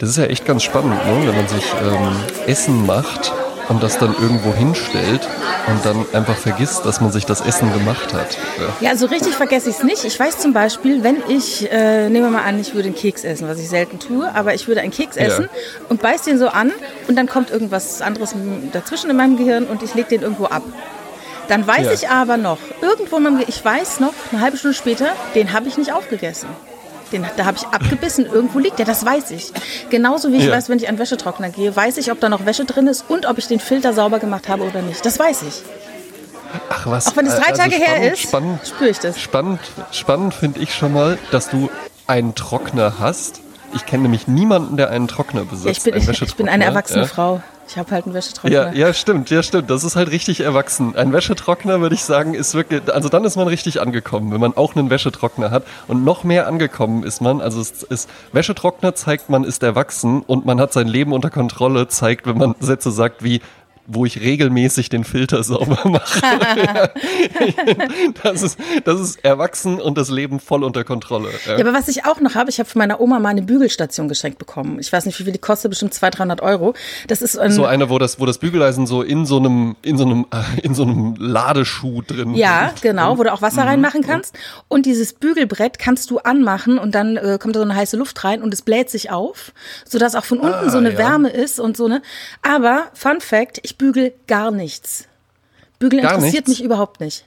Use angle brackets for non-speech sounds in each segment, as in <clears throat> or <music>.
Das ist ja echt ganz spannend, ne? wenn man sich ähm, Essen macht und das dann irgendwo hinstellt und dann einfach vergisst, dass man sich das Essen gemacht hat. Ja, ja so richtig vergesse ich es nicht. Ich weiß zum Beispiel, wenn ich, äh, nehmen wir mal an, ich würde einen Keks essen, was ich selten tue, aber ich würde einen Keks essen ja. und beiß den so an und dann kommt irgendwas anderes dazwischen in meinem Gehirn und ich lege den irgendwo ab. Dann weiß ja. ich aber noch, irgendwo, in meinem, ich weiß noch, eine halbe Stunde später, den habe ich nicht aufgegessen. Den, da habe ich abgebissen, irgendwo liegt der, das weiß ich. Genauso wie ich ja. weiß, wenn ich an Wäschetrockner gehe, weiß ich, ob da noch Wäsche drin ist und ob ich den Filter sauber gemacht habe oder nicht. Das weiß ich. Ach was. Auch wenn es drei also Tage spannend, her ist, spannend, spüre ich das. Spannend, spannend finde ich schon mal, dass du einen Trockner hast. Ich kenne nämlich niemanden, der einen Trockner besitzt. Ja, ich, bin, ich, <laughs> ich bin eine erwachsene ja. Frau. Ich habe halt einen Wäschetrockner. Ja, ja, stimmt, ja, stimmt. Das ist halt richtig erwachsen. Ein Wäschetrockner, würde ich sagen, ist wirklich, also dann ist man richtig angekommen, wenn man auch einen Wäschetrockner hat. Und noch mehr angekommen ist man, also es ist, Wäschetrockner zeigt, man ist erwachsen und man hat sein Leben unter Kontrolle, zeigt, wenn man Sätze sagt wie, wo ich regelmäßig den Filter sauber mache. <laughs> das, ist, das ist erwachsen und das Leben voll unter Kontrolle. Ja, aber was ich auch noch habe, ich habe von meiner Oma mal eine Bügelstation geschenkt bekommen. Ich weiß nicht, wie viel die kostet, bestimmt 200, 300 Euro. Das ist ein so eine, wo das, wo das Bügeleisen so in so einem, in so einem, in so einem Ladeschuh drin Ja, ist. genau, wo du auch Wasser mhm. reinmachen kannst. Und dieses Bügelbrett kannst du anmachen und dann äh, kommt da so eine heiße Luft rein und es bläht sich auf, sodass auch von unten ah, so eine ja. Wärme ist und so ne. Aber Fun Fact, ich bügel gar nichts. Bügeln gar interessiert nichts? mich überhaupt nicht.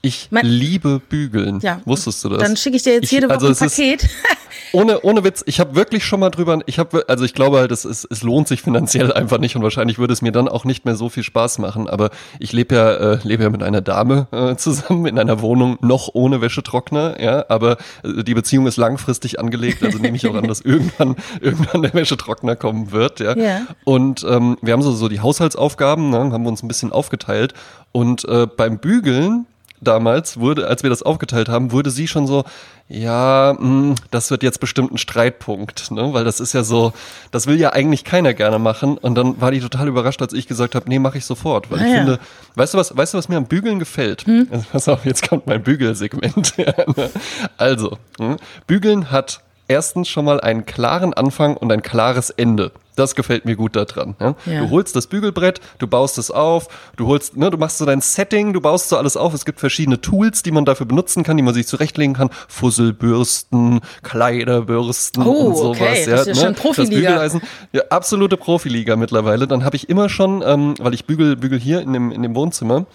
Ich mein, liebe Bügeln. Ja, Wusstest du das? Dann schicke ich dir jetzt ich, jede Woche also ein Paket. Ist, <laughs> ohne, ohne Witz, ich habe wirklich schon mal drüber, ich habe, also ich glaube halt, es, es, es lohnt sich finanziell <laughs> einfach nicht und wahrscheinlich würde es mir dann auch nicht mehr so viel Spaß machen, aber ich lebe ja, äh, lebe ja mit einer Dame äh, zusammen in einer Wohnung, noch ohne Wäschetrockner, ja, aber äh, die Beziehung ist langfristig angelegt, also nehme ich auch an, dass <laughs> irgendwann, irgendwann der Wäschetrockner kommen wird, ja. ja. Und ähm, wir haben so, so die Haushaltsaufgaben, ne, haben wir uns ein bisschen aufgeteilt und äh, beim Bügeln damals wurde, als wir das aufgeteilt haben, wurde sie schon so, ja, mh, hm, das wird jetzt bestimmt ein Streitpunkt, ne? Weil das ist ja so, das will ja eigentlich keiner gerne machen. Und dann war die total überrascht, als ich gesagt habe, nee, mache ich sofort. Weil ah, ich ja. finde, weißt du was, weißt du, was mir am Bügeln gefällt? Hm? Also, pass auf, jetzt kommt mein Bügelsegment. <laughs> Ne? also, hm? Bügeln hat erstens schon mal einen klaren Anfang und ein klares Ende. Das gefällt mir gut daran. Ja? Ja. Du holst das Bügelbrett, du baust es auf, du holst, ne, du machst so dein Setting, du baust so alles auf. Es gibt verschiedene Tools, die man dafür benutzen kann, die man sich zurechtlegen kann. Fusselbürsten, Kleiderbürsten oh, und sowas. Okay. Das ist ja, ne? schon Profiliga. Ja, absolute Profiliga mittlerweile. Dann habe ich immer schon, ähm, weil ich bügel, bügel hier in dem, in dem Wohnzimmer,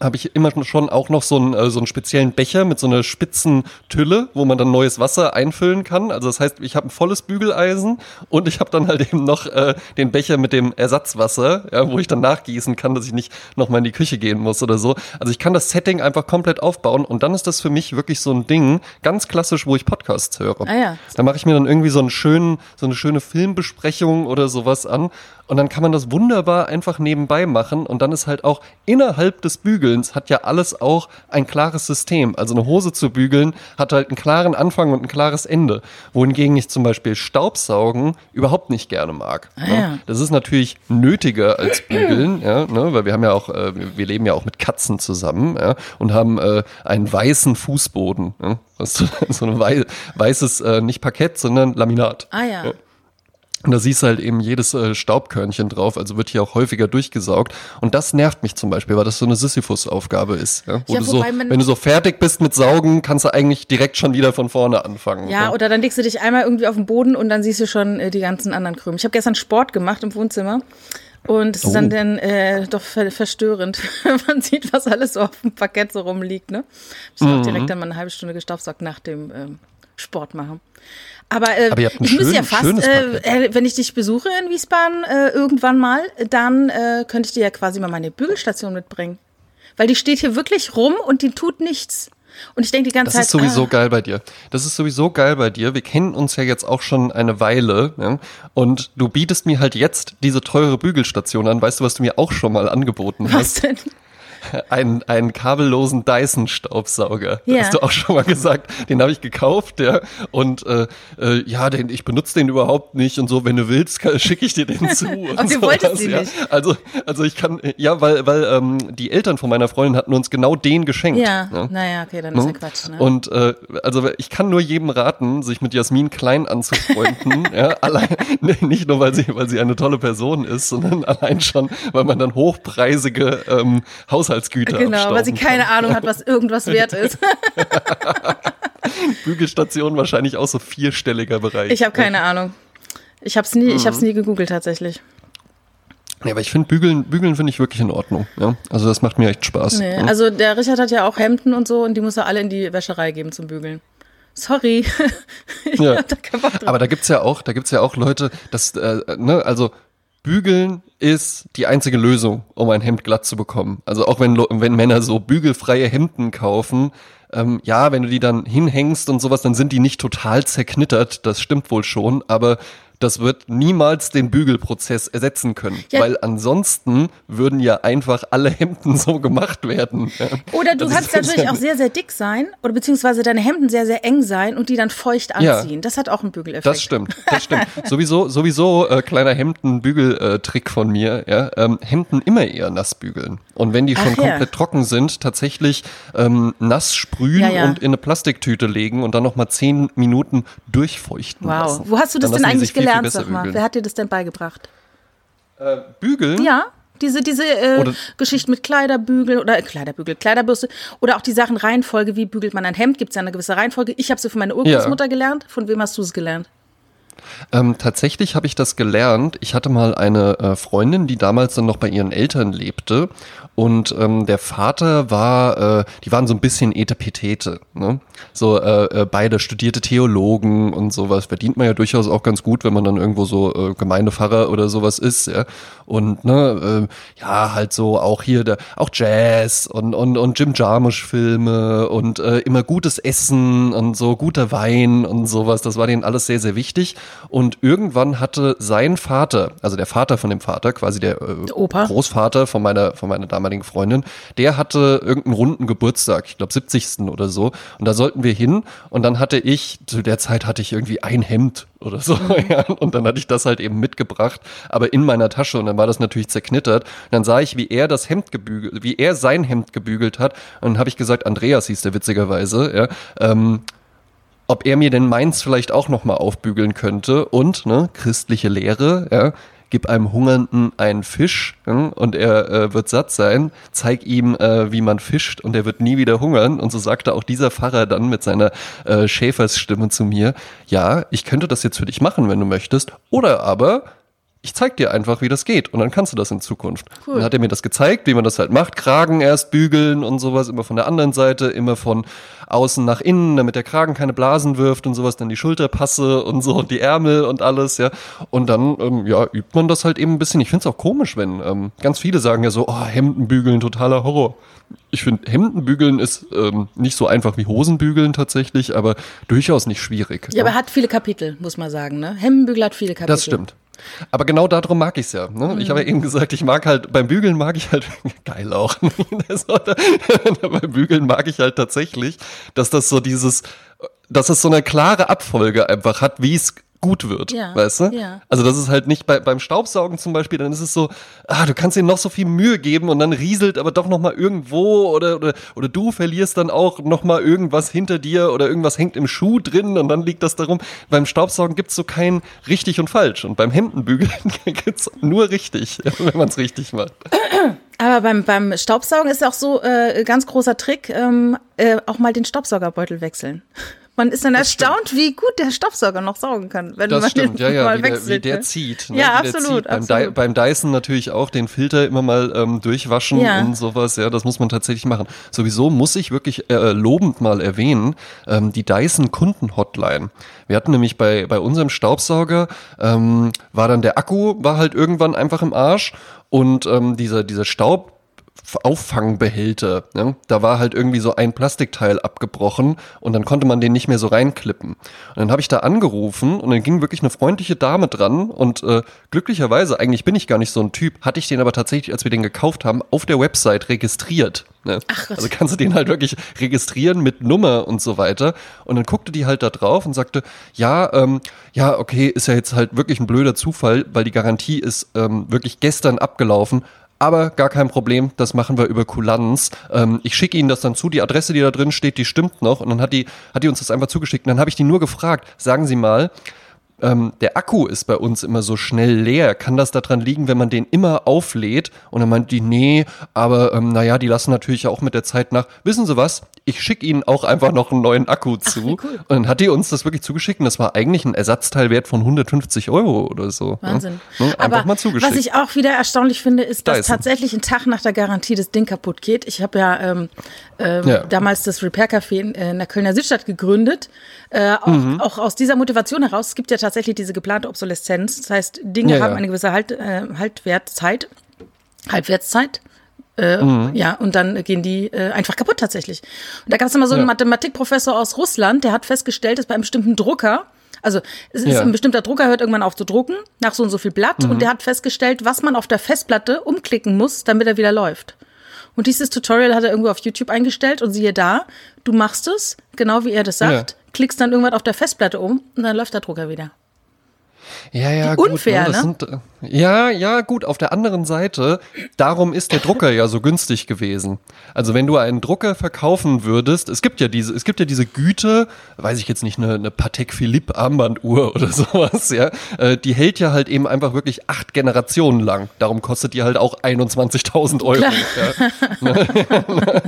habe ich immer schon auch noch so einen, äh, so einen speziellen Becher mit so einer spitzen Tülle, wo man dann neues Wasser einfüllen kann. Also das heißt, ich habe ein volles Bügeleisen und ich habe dann halt eben noch äh, den Becher mit dem Ersatzwasser, ja, wo ich dann nachgießen kann, dass ich nicht nochmal in die Küche gehen muss oder so. Also ich kann das Setting einfach komplett aufbauen und dann ist das für mich wirklich so ein Ding, ganz klassisch, wo ich Podcasts höre. Ah ja. Da mache ich mir dann irgendwie so einen schönen, so eine schöne Filmbesprechung oder sowas an und dann kann man das wunderbar einfach nebenbei machen. Und dann ist halt auch innerhalb des Bügelns hat ja alles auch ein klares System. Also eine Hose zu bügeln hat halt einen klaren Anfang und ein klares Ende. Wohingegen ich zum Beispiel Staubsaugen überhaupt nicht gerne mag. Ah, ne? ja. Das ist natürlich nötiger als bügeln, ja, ne? weil wir haben ja auch, äh, wir leben ja auch mit Katzen zusammen ja, und haben äh, einen weißen Fußboden. So, <laughs> so ein weißes, äh, nicht Parkett, sondern Laminat. Ah ja. Und da siehst du halt eben jedes äh, Staubkörnchen drauf, also wird hier auch häufiger durchgesaugt. Und das nervt mich zum Beispiel, weil das so eine Sisyphus-Aufgabe ist. Ja? Wo ja, du so, wenn du so fertig bist mit Saugen, kannst du eigentlich direkt schon wieder von vorne anfangen. Ja, ja, oder dann legst du dich einmal irgendwie auf den Boden und dann siehst du schon äh, die ganzen anderen Krümel. Ich habe gestern Sport gemacht im Wohnzimmer. Und es ist oh. dann, dann äh, doch ver verstörend. <laughs> Man sieht, was alles so auf dem Parkett so rumliegt. Ne? Ich habe mhm. direkt dann mal eine halbe Stunde gestaubsaugt nach dem ähm, Sport machen. Aber, äh, Aber ich schön, müsste ja fast, äh, äh, wenn ich dich besuche in Wiesbaden äh, irgendwann mal, dann äh, könnte ich dir ja quasi mal meine Bügelstation mitbringen. Weil die steht hier wirklich rum und die tut nichts. Und ich denke die ganze Zeit. Das ist sowieso ah. geil bei dir. Das ist sowieso geil bei dir. Wir kennen uns ja jetzt auch schon eine Weile. Ja? Und du bietest mir halt jetzt diese teure Bügelstation an. Weißt du, was du mir auch schon mal angeboten hast? Was denn? Einen, einen kabellosen Dyson-Staubsauger. Ja. Hast du auch schon mal gesagt. Den habe ich gekauft, ja. Und äh, äh, ja, den, ich benutze den überhaupt nicht und so, wenn du willst, schicke ich dir den zu. <laughs> und Und sowas, wolltest ihn ja. nicht. Also, also ich kann, ja, weil, weil ähm, die Eltern von meiner Freundin hatten uns genau den geschenkt. Ja, naja, okay, dann ist ja Quatsch. Ne? Und äh, also ich kann nur jedem raten, sich mit Jasmin Klein anzufreunden. <laughs> ja, allein nicht nur, weil sie, weil sie eine tolle Person ist, sondern allein schon, weil man dann hochpreisige ähm, Haushaltsgüter genau, weil sie keine Ahnung hat, was irgendwas wert <laughs> ist. <laughs> Bügelstation wahrscheinlich auch so vierstelliger Bereich. Ich habe keine Ahnung. Ich habe es nie, ich hab's Mhm. nie gegoogelt tatsächlich. Ja, aber ich finde Bügeln, Bügeln finde ich wirklich in Ordnung. Ja, also das macht mir echt Spaß. Nee, ja. also der Richard hat ja auch Hemden und so und die muss er alle in die Wäscherei geben zum Bügeln. Sorry. <laughs> ich Ja. hab da keinen Bock drauf. Aber da gibt's ja auch, da gibt's ja auch Leute, das, äh, ne, also Bügeln ist die einzige Lösung, um ein Hemd glatt zu bekommen. Also auch wenn, wenn Männer so bügelfreie Hemden kaufen, ähm, ja, wenn du die dann hinhängst und sowas, dann sind die nicht total zerknittert, das stimmt wohl schon, aber das wird niemals den Bügelprozess ersetzen können, Ja. weil ansonsten würden ja einfach alle Hemden <laughs> so gemacht werden. Ja. Oder du Das kannst natürlich auch sehr, sehr dick sein oder beziehungsweise deine Hemden sehr, sehr eng sein und die dann feucht Ja. anziehen. Das hat auch einen Bügeleffekt. Das stimmt, das stimmt. <laughs> sowieso, sowieso äh, kleiner Hemden-Bügel-Trick von mir. Ja, ähm, Hemden immer eher nass bügeln und wenn die schon Ach ja. komplett trocken sind, tatsächlich ähm, nass sprühen Ja, ja. und in eine Plastiktüte legen und dann noch mal zehn Minuten durchfeuchten Wow. lassen. Wo hast du das Dann denn eigentlich viel gelernt, sag mal? bügeln. Wer hat dir das denn beigebracht? Äh, bügeln? Ja, diese, diese äh, Geschichte mit Kleiderbügel oder äh, Kleiderbügel, Kleiderbürste oder auch die Sachen Reihenfolge, wie bügelt man ein Hemd, gibt es ja eine gewisse Reihenfolge. Ich habe sie von meiner Urgroßmutter gelernt. Von wem hast du es gelernt? Ähm, tatsächlich habe ich das gelernt. Ich hatte mal eine äh, Freundin, die damals dann noch bei ihren Eltern lebte. Und ähm, der Vater war, äh, die waren so ein bisschen Etepetete. Ne? So äh, äh, beide studierte Theologen und sowas. Verdient man ja durchaus auch ganz gut, wenn man dann irgendwo so äh, Gemeindepfarrer oder sowas ist. Ja? Und ne, äh, ja, halt so auch hier, der, auch Jazz und, und, und Jim Jarmusch-Filme und äh, immer gutes Essen und so guter Wein und sowas. Das war denen alles sehr, sehr wichtig. Und irgendwann hatte sein Vater, also der Vater von dem Vater, quasi der, äh, Opa. Großvater von meiner, von meiner damaligen Freundin, der hatte irgendeinen runden Geburtstag, ich glaube 70. oder so. Und da sollten wir hin. Und dann hatte ich, zu der Zeit hatte ich irgendwie ein Hemd oder so. <laughs> Ja. Und dann hatte ich das halt eben mitgebracht, aber in meiner Tasche. Und dann war das natürlich zerknittert. Und dann sah ich, wie er das Hemd gebügelt, wie er sein Hemd gebügelt hat. Und dann habe ich gesagt, Andreas hieß der witzigerweise, ja, ähm, ob er mir denn meins vielleicht auch nochmal aufbügeln könnte. Und, ne, christliche Lehre, ja, gib einem Hungernden einen Fisch ja, und er äh, wird satt sein, zeig ihm, äh, wie man fischt und er wird nie wieder hungern. Und so sagte auch dieser Pfarrer dann mit seiner äh, Schäfersstimme zu mir, ja, ich könnte das jetzt für dich machen, wenn du möchtest. Oder aber ich zeig dir einfach, wie das geht und dann kannst du das in Zukunft. Cool. Dann hat er mir das gezeigt, wie man das halt macht. Kragen erst bügeln und sowas, immer von der anderen Seite, immer von außen nach innen, damit der Kragen keine Blasen wirft und sowas, dann die Schulterpasse und so und die Ärmel und alles, ja. Und dann, ähm, ja, übt man das halt eben ein bisschen. Ich find's auch komisch, wenn ähm, ganz viele sagen ja so, oh, Hemden bügeln, totaler Horror. Ich finde, Hemden bügeln ist ähm, nicht so einfach wie Hosen bügeln tatsächlich, aber durchaus nicht schwierig. Ja, aber er hat viele Kapitel, muss man sagen. Ne? Hemmenbügel hat viele Kapitel. Das stimmt. Aber genau darum mag ich's ja. Ne? Ich habe ja eben gesagt, ich mag halt, beim Bügeln mag ich halt, <laughs> geil auch, <laughs> da- <laughs> beim Bügeln mag ich halt tatsächlich, dass das so dieses, dass es so eine klare Abfolge einfach hat, wie es gut wird, Ja, weißt du? ja. Also das ist halt nicht bei, beim Staubsaugen zum Beispiel, dann ist es so, ah, du kannst dir noch so viel Mühe geben und dann rieselt aber doch noch mal irgendwo oder, oder, oder du verlierst dann auch noch mal irgendwas hinter dir oder irgendwas hängt im Schuh drin und dann liegt das darum. Beim Staubsaugen gibt's so kein richtig und falsch und beim Hemdenbügeln <laughs> gibt's nur richtig, <laughs> wenn man's richtig macht. Aber beim, beim Staubsaugen ist auch so äh, ganz großer Trick, ähm, äh, auch mal den Staubsaugerbeutel wechseln. Man ist dann erstaunt, wie gut der Staubsauger noch saugen kann, wenn Das man stimmt, den ja, ja, mal wie der, wechselt. wie der ne? zieht. Ja, wie der absolut, Zieht. Beim, absolut. Dy beim Dyson natürlich auch den Filter immer mal ähm, durchwaschen Ja. und sowas. Ja, das muss man tatsächlich machen. Sowieso muss ich wirklich äh, lobend mal erwähnen, ähm, die Dyson Kunden-Hotline. Wir hatten nämlich bei, bei unserem Staubsauger, ähm, war dann der Akku, war halt irgendwann einfach im Arsch und ähm, dieser, dieser Staub Auffangbehälter. Ne? Da war halt irgendwie so ein Plastikteil abgebrochen und dann konnte man den nicht mehr so reinklippen. Und dann habe ich da angerufen und dann ging wirklich eine freundliche Dame dran und äh, glücklicherweise, eigentlich bin ich gar nicht so ein Typ, hatte ich den aber tatsächlich, als wir den gekauft haben, auf der Website registriert. Ne? Ach. Also kannst du den halt wirklich registrieren mit Nummer und so weiter. Und dann guckte die halt da drauf und sagte, ja, ähm, ja, okay, ist ja jetzt halt wirklich ein blöder Zufall, weil die Garantie ist ähm, wirklich gestern abgelaufen. Aber gar kein Problem, das machen wir über Kulanz. Ähm, ich schicke Ihnen das dann zu, die Adresse, die da drin steht, die stimmt noch. Und dann hat die, hat die uns das einfach zugeschickt. Und dann habe ich die nur gefragt, sagen Sie mal, ähm, der Akku ist bei uns immer so schnell leer. Kann das daran liegen, wenn man den immer auflädt? Und dann meint die, nee, aber ähm, naja, die lassen natürlich auch mit der Zeit nach. Wissen Sie was? Ich schicke Ihnen auch einfach noch einen neuen Akku zu. Ach, cool. Und dann hat die uns das wirklich zugeschickt und das war eigentlich ein Ersatzteilwert von 150 Euro oder so. Ne? Wahnsinn. Ne? Einfach aber mal zugeschickt. Was ich auch wieder erstaunlich finde, ist, dass Dyson. tatsächlich ein Tag nach der Garantie das Ding kaputt geht. Ich habe ja, ähm, äh, ja, damals das Repair Café in, in der Kölner Südstadt gegründet. Äh, auch, mhm. auch aus dieser Motivation heraus. Es gibt ja tatsächlich diese geplante Obsoleszenz. Das heißt, Dinge ja, haben eine gewisse halt, äh, Haltwertzeit. Halbwertszeit. Äh, mhm. Ja, und dann gehen die äh, einfach kaputt tatsächlich. Und da gab es immer so einen ja. Mathematikprofessor aus Russland, der hat festgestellt, dass bei einem bestimmten Drucker, also es ist ja. ein bestimmter Drucker hört irgendwann auf zu drucken, nach so und so viel Blatt, mhm. und der hat festgestellt, was man auf der Festplatte umklicken muss, damit er wieder läuft. Und dieses Tutorial hat er irgendwo auf YouTube eingestellt und siehe da, du machst es, genau wie er das sagt, ja. klickst dann irgendwann auf der Festplatte um und dann läuft der Drucker wieder. Ja, ja, gut, unfair, ne? Sind, äh, ja, ja, gut. Auf der anderen Seite, darum ist der Drucker ja so günstig gewesen. Also wenn du einen Drucker verkaufen würdest, es gibt ja diese, es gibt ja diese Güte, weiß ich jetzt nicht, eine, eine Patek Philippe Armbanduhr <laughs> oder sowas, ja, äh, die hält ja halt eben einfach wirklich acht Generationen lang. Darum kostet die halt auch 21.000 Euro. Ja. <laughs>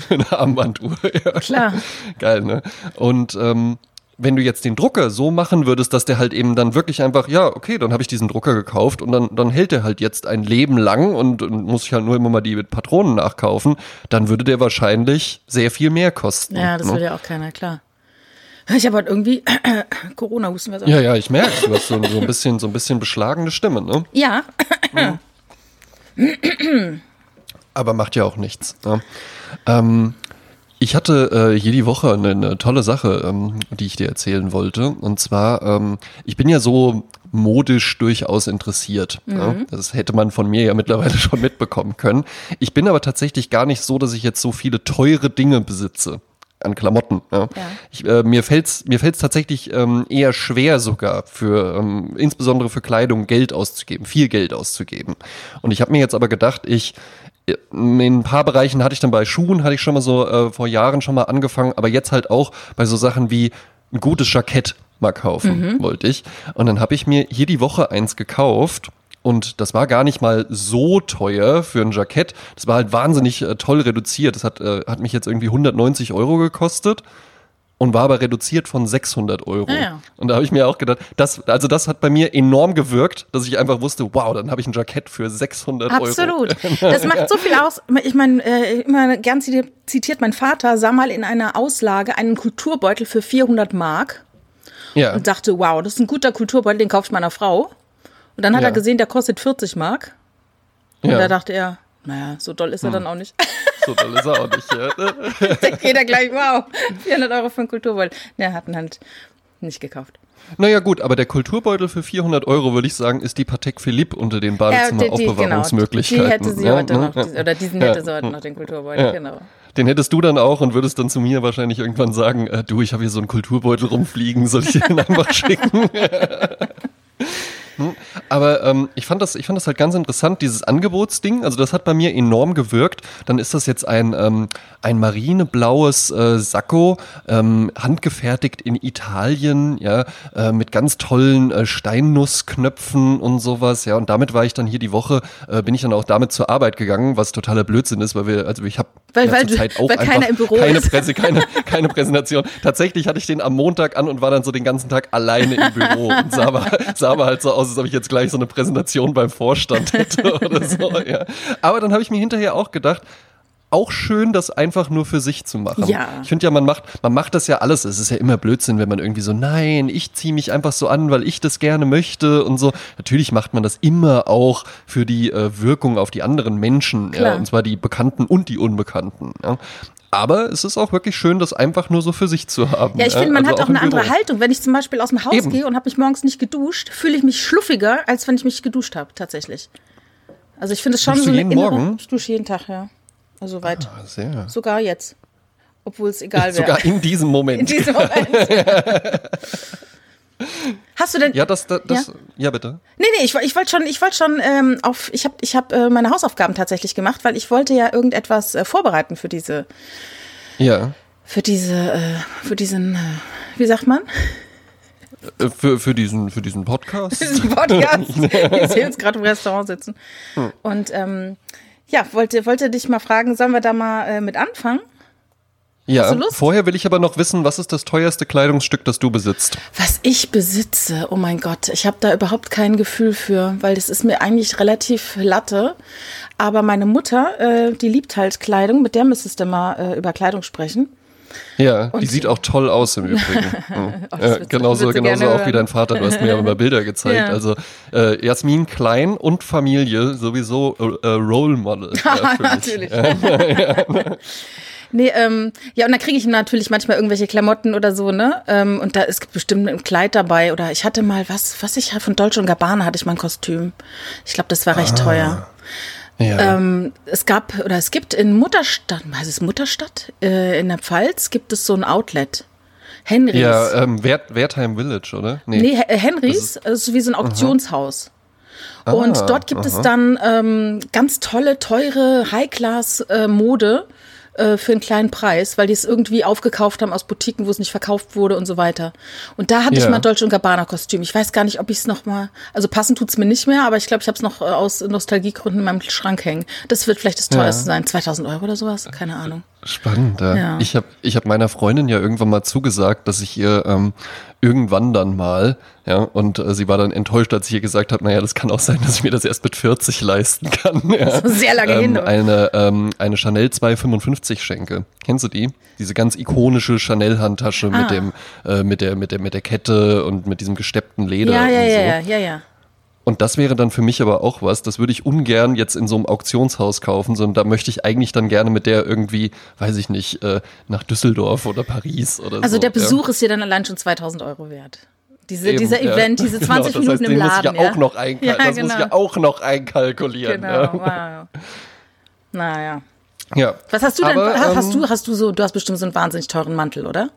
<laughs> eine Armbanduhr. Ja. Klar. Geil, ne? Und ähm, wenn du jetzt den Drucker so machen würdest, dass der halt eben dann wirklich einfach, ja, okay, dann habe ich diesen Drucker gekauft und dann, dann hält der halt jetzt ein Leben lang und, und muss ich halt nur immer mal die Patronen nachkaufen, dann würde der wahrscheinlich sehr viel mehr kosten. Ja, das ne? will ja auch keiner, klar. Ich habe halt irgendwie äh, <clears throat> Corona husten wir so. Ja, ja, ich merke, du hast so, so ein bisschen so ein bisschen beschlagene Stimme, ne? Ja. Mhm. Aber macht ja auch nichts. Ne? Ähm, ich hatte äh, die Woche eine, eine tolle Sache, ähm, die ich dir erzählen wollte. Und zwar, ähm, ich bin ja so modisch durchaus interessiert. Mhm. Ja? Das hätte man von mir ja mittlerweile <laughs> schon mitbekommen können. Ich bin aber tatsächlich gar nicht so, dass ich jetzt so viele teure Dinge besitze an Klamotten. Ja. ja. Ich, äh, mir fällt's mir fällt's tatsächlich ähm, eher schwer sogar für ähm, insbesondere für Kleidung Geld auszugeben, viel Geld auszugeben. Und ich habe mir jetzt aber gedacht, ich in ein paar Bereichen hatte ich dann bei Schuhen, hatte ich schon mal so äh, vor Jahren schon mal angefangen, aber jetzt halt auch bei so Sachen wie ein gutes Jackett mal kaufen, mhm. wollte ich. Und dann habe ich mir hier die Woche eins gekauft. Und das war gar nicht mal so teuer für ein Jackett. Das war halt wahnsinnig äh, toll reduziert. Das hat, äh, hat mich jetzt irgendwie 190 Euro gekostet und war aber reduziert von 600 Euro. Ah, ja. Und da habe ich mir auch gedacht, das, also das hat bei mir enorm gewirkt, dass ich einfach wusste, wow, dann habe ich ein Jackett für 600 Absolut. Euro. Absolut. <laughs> Das macht so viel aus. Ich meine, äh, immer gern zitiert mein Vater, sah mal in einer Auslage einen Kulturbeutel für 400 Mark. Ja. Und dachte, wow, das ist ein guter Kulturbeutel, den kauft meiner Frau. Und dann hat ja. er gesehen, der kostet 40 Mark. Und da dachte er, naja, so doll ist er hm. dann auch nicht. <laughs> So doll ist er auch nicht, ja. <laughs> Denkt jeder gleich, wow, 400 Euro für einen Kulturbeutel. Der hat ihn halt nicht gekauft. Naja gut, aber der Kulturbeutel für 400 Euro, würde ich sagen, ist die Patek Philippe unter den Badezimmeraufbewahrungsmöglichkeiten. Ja, die, genau, die hätte sie heute ne? noch, oder diesen hätte sie heute noch, den Kulturbeutel, ja. genau. Den hättest du dann auch und würdest dann zu mir wahrscheinlich irgendwann sagen, äh, du, ich habe hier so einen Kulturbeutel rumfliegen, soll ich den <laughs> einfach schicken? <laughs> Hm? Aber ähm, ich, fand das, ich fand das halt ganz interessant, dieses Angebotsding. Also das hat bei mir enorm gewirkt. Dann ist das jetzt ein, ähm, ein marineblaues äh, Sakko, ähm, handgefertigt in Italien, ja, äh, mit ganz tollen äh, Steinnussknöpfen und sowas. Ja, und damit war ich dann hier die Woche, äh, bin ich dann auch damit zur Arbeit gegangen, was totaler Blödsinn ist, weil wir, also ich habe weil, weil, Zeit auch weil keiner im Büro keine, ist. Presse, keine, keine Präsentation. Tatsächlich hatte ich den am Montag an und war dann so den ganzen Tag alleine im Büro und sah aber, sah aber halt so aus, als ob ich jetzt gleich so eine Präsentation beim Vorstand <laughs> hätte oder so. Ja. Aber dann habe ich mir hinterher auch gedacht, auch schön, das einfach nur für sich zu machen. Ja. Ich finde ja, man macht, man macht das ja alles. Es ist ja immer Blödsinn, wenn man irgendwie so, nein, ich ziehe mich einfach so an, weil ich das gerne möchte und so. Natürlich macht man das immer auch für die äh, Wirkung auf die anderen Menschen, ja, und zwar die Bekannten und die Unbekannten. Ja. Aber es ist auch wirklich schön, das einfach nur so für sich zu haben. Ja, ich finde, man also hat auch, auch eine andere Haltung. Wenn ich zum Beispiel aus dem Haus Eben. gehe und habe mich morgens nicht geduscht, fühle ich mich schluffiger, als wenn ich mich geduscht habe, tatsächlich. Also ich finde es schon so du jeden innere, Morgen? Ich dusche jeden Tag, ja. Also weit. Ah, sehr. Sogar jetzt. Obwohl es egal wäre. <laughs> Sogar in diesem Moment. In diesem Moment. <laughs> <laughs> Hast du denn? Ja, das, das, das ja? ja? bitte. Nee, nee, ich, ich wollte schon, ich wollte schon ähm, auf, ich habe ich hab, äh, meine Hausaufgaben tatsächlich gemacht, weil ich wollte ja irgendetwas äh, vorbereiten für diese, ja. Für diese, äh, für diesen, äh, wie sagt man? Äh, für, für, diesen, für diesen Podcast. diesen Podcast. <laughs> ich sehe jetzt gerade im Restaurant sitzen. Hm. Und ähm, ja, wollte, wollte dich mal fragen, sollen wir da mal äh, mit anfangen? Ja, vorher will ich aber noch wissen, was ist das teuerste Kleidungsstück, das du besitzt? Was ich besitze, oh mein Gott, ich habe da überhaupt kein Gefühl für, weil das ist mir eigentlich relativ latte. Aber meine Mutter, äh, die liebt halt Kleidung, mit der müsstest du mal äh, über Kleidung sprechen. Ja, und die sieht auch toll aus im Übrigen. <laughs> oh, ja, genauso genauso auch wie dein Vater. Du hast mir ja immer Bilder gezeigt. Ja. Also äh, Jasmin Klein und Familie sowieso äh, Role Model. <laughs> Ja, Natürlich. Ja. <laughs> Nee, ähm, ja, und dann kriege ich natürlich manchmal irgendwelche Klamotten oder so, ne? Ähm, und da ist bestimmt ein Kleid dabei. Oder ich hatte mal was, was ich von Dolce und Gabbana hatte ich mal ein Kostüm. Ich glaube, das war recht ah. teuer. Ja. Ähm, es gab oder es gibt in Mutterstadt, heißt es Mutterstadt? Äh, in der Pfalz gibt es so ein Outlet. Henrys. Ja, ähm, Wert, Wertheim Village, oder? Nee, nee Henrys das ist, ist wie so ein Auktionshaus. Ah, und dort gibt aha. es dann ähm, ganz tolle, teure High-Class-Mode. Äh, äh, für einen kleinen Preis, weil die es irgendwie aufgekauft haben aus Boutiquen, wo es nicht verkauft wurde und so weiter. Und da hatte ja. ich mal Dolce Gabbana Kostüm. Ich weiß gar nicht, ob ich es noch mal, also passend tut's mir nicht mehr, aber ich glaube, ich habe es noch äh, aus Nostalgiegründen in meinem Schrank hängen. Das wird vielleicht das teuerste ja. sein, 2000 Euro oder sowas, keine Ahnung. Spannend, ja. ja. Ich habe ich hab meiner Freundin ja irgendwann mal zugesagt, dass ich ihr ähm, irgendwann dann mal, ja, und äh, sie war dann enttäuscht, als ich ihr gesagt habe, naja, das kann auch sein, dass ich mir das erst mit 40 leisten kann. Ja. <laughs> Sehr lange ähm, hin. Eine, ähm, eine Chanel 255 schenke. Kennst du die? Diese ganz ikonische Chanel-Handtasche ah. mit dem, äh, mit der, mit der, mit der Kette und mit diesem gesteppten Leder. Ja, ja, so. ja, ja, ja, ja. Und das wäre dann für mich aber auch was, das würde ich ungern jetzt in so einem Auktionshaus kaufen, sondern da möchte ich eigentlich dann gerne mit der irgendwie, weiß ich nicht, äh, nach Düsseldorf oder Paris oder also so. Also der Besuch ja. ist dir dann allein schon 2000 Euro wert. Diese, Eben, dieser ja. Event, diese 20 genau, Minuten heißt, im Laden. Muss ja, auch noch ja, das genau. muss ich ja auch noch einkalkulieren. Genau, ja. wow. Naja. Ja. Was hast du denn? Aber, hast, ähm, du, hast du so, du hast bestimmt so einen wahnsinnig teuren Mantel, oder?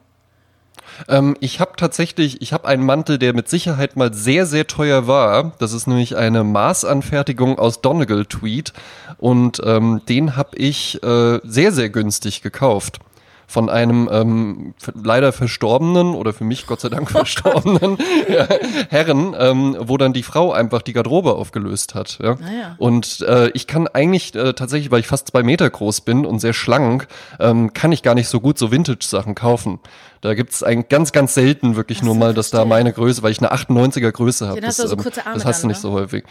Ähm, ich habe tatsächlich, ich habe einen Mantel, der mit Sicherheit mal sehr, sehr teuer war. Das ist nämlich eine Maßanfertigung aus Donegal Tweed und ähm, den habe ich äh, sehr, sehr günstig gekauft von einem ähm, leider verstorbenen oder für mich Gott sei Dank <laughs> verstorbenen ja, Herren, ähm, wo dann die Frau einfach die Garderobe aufgelöst hat. Ja? Ah, ja. Und äh, ich kann eigentlich äh, tatsächlich, weil ich fast zwei Meter groß bin und sehr schlank, ähm, kann ich gar nicht so gut so Vintage-Sachen kaufen. Da gibt's ein ganz, ganz selten wirklich Ach, nur mal, dass da meine Größe, weil ich eine 98er Größe habe. Das, also ähm, das hast du nicht ne? so häufig.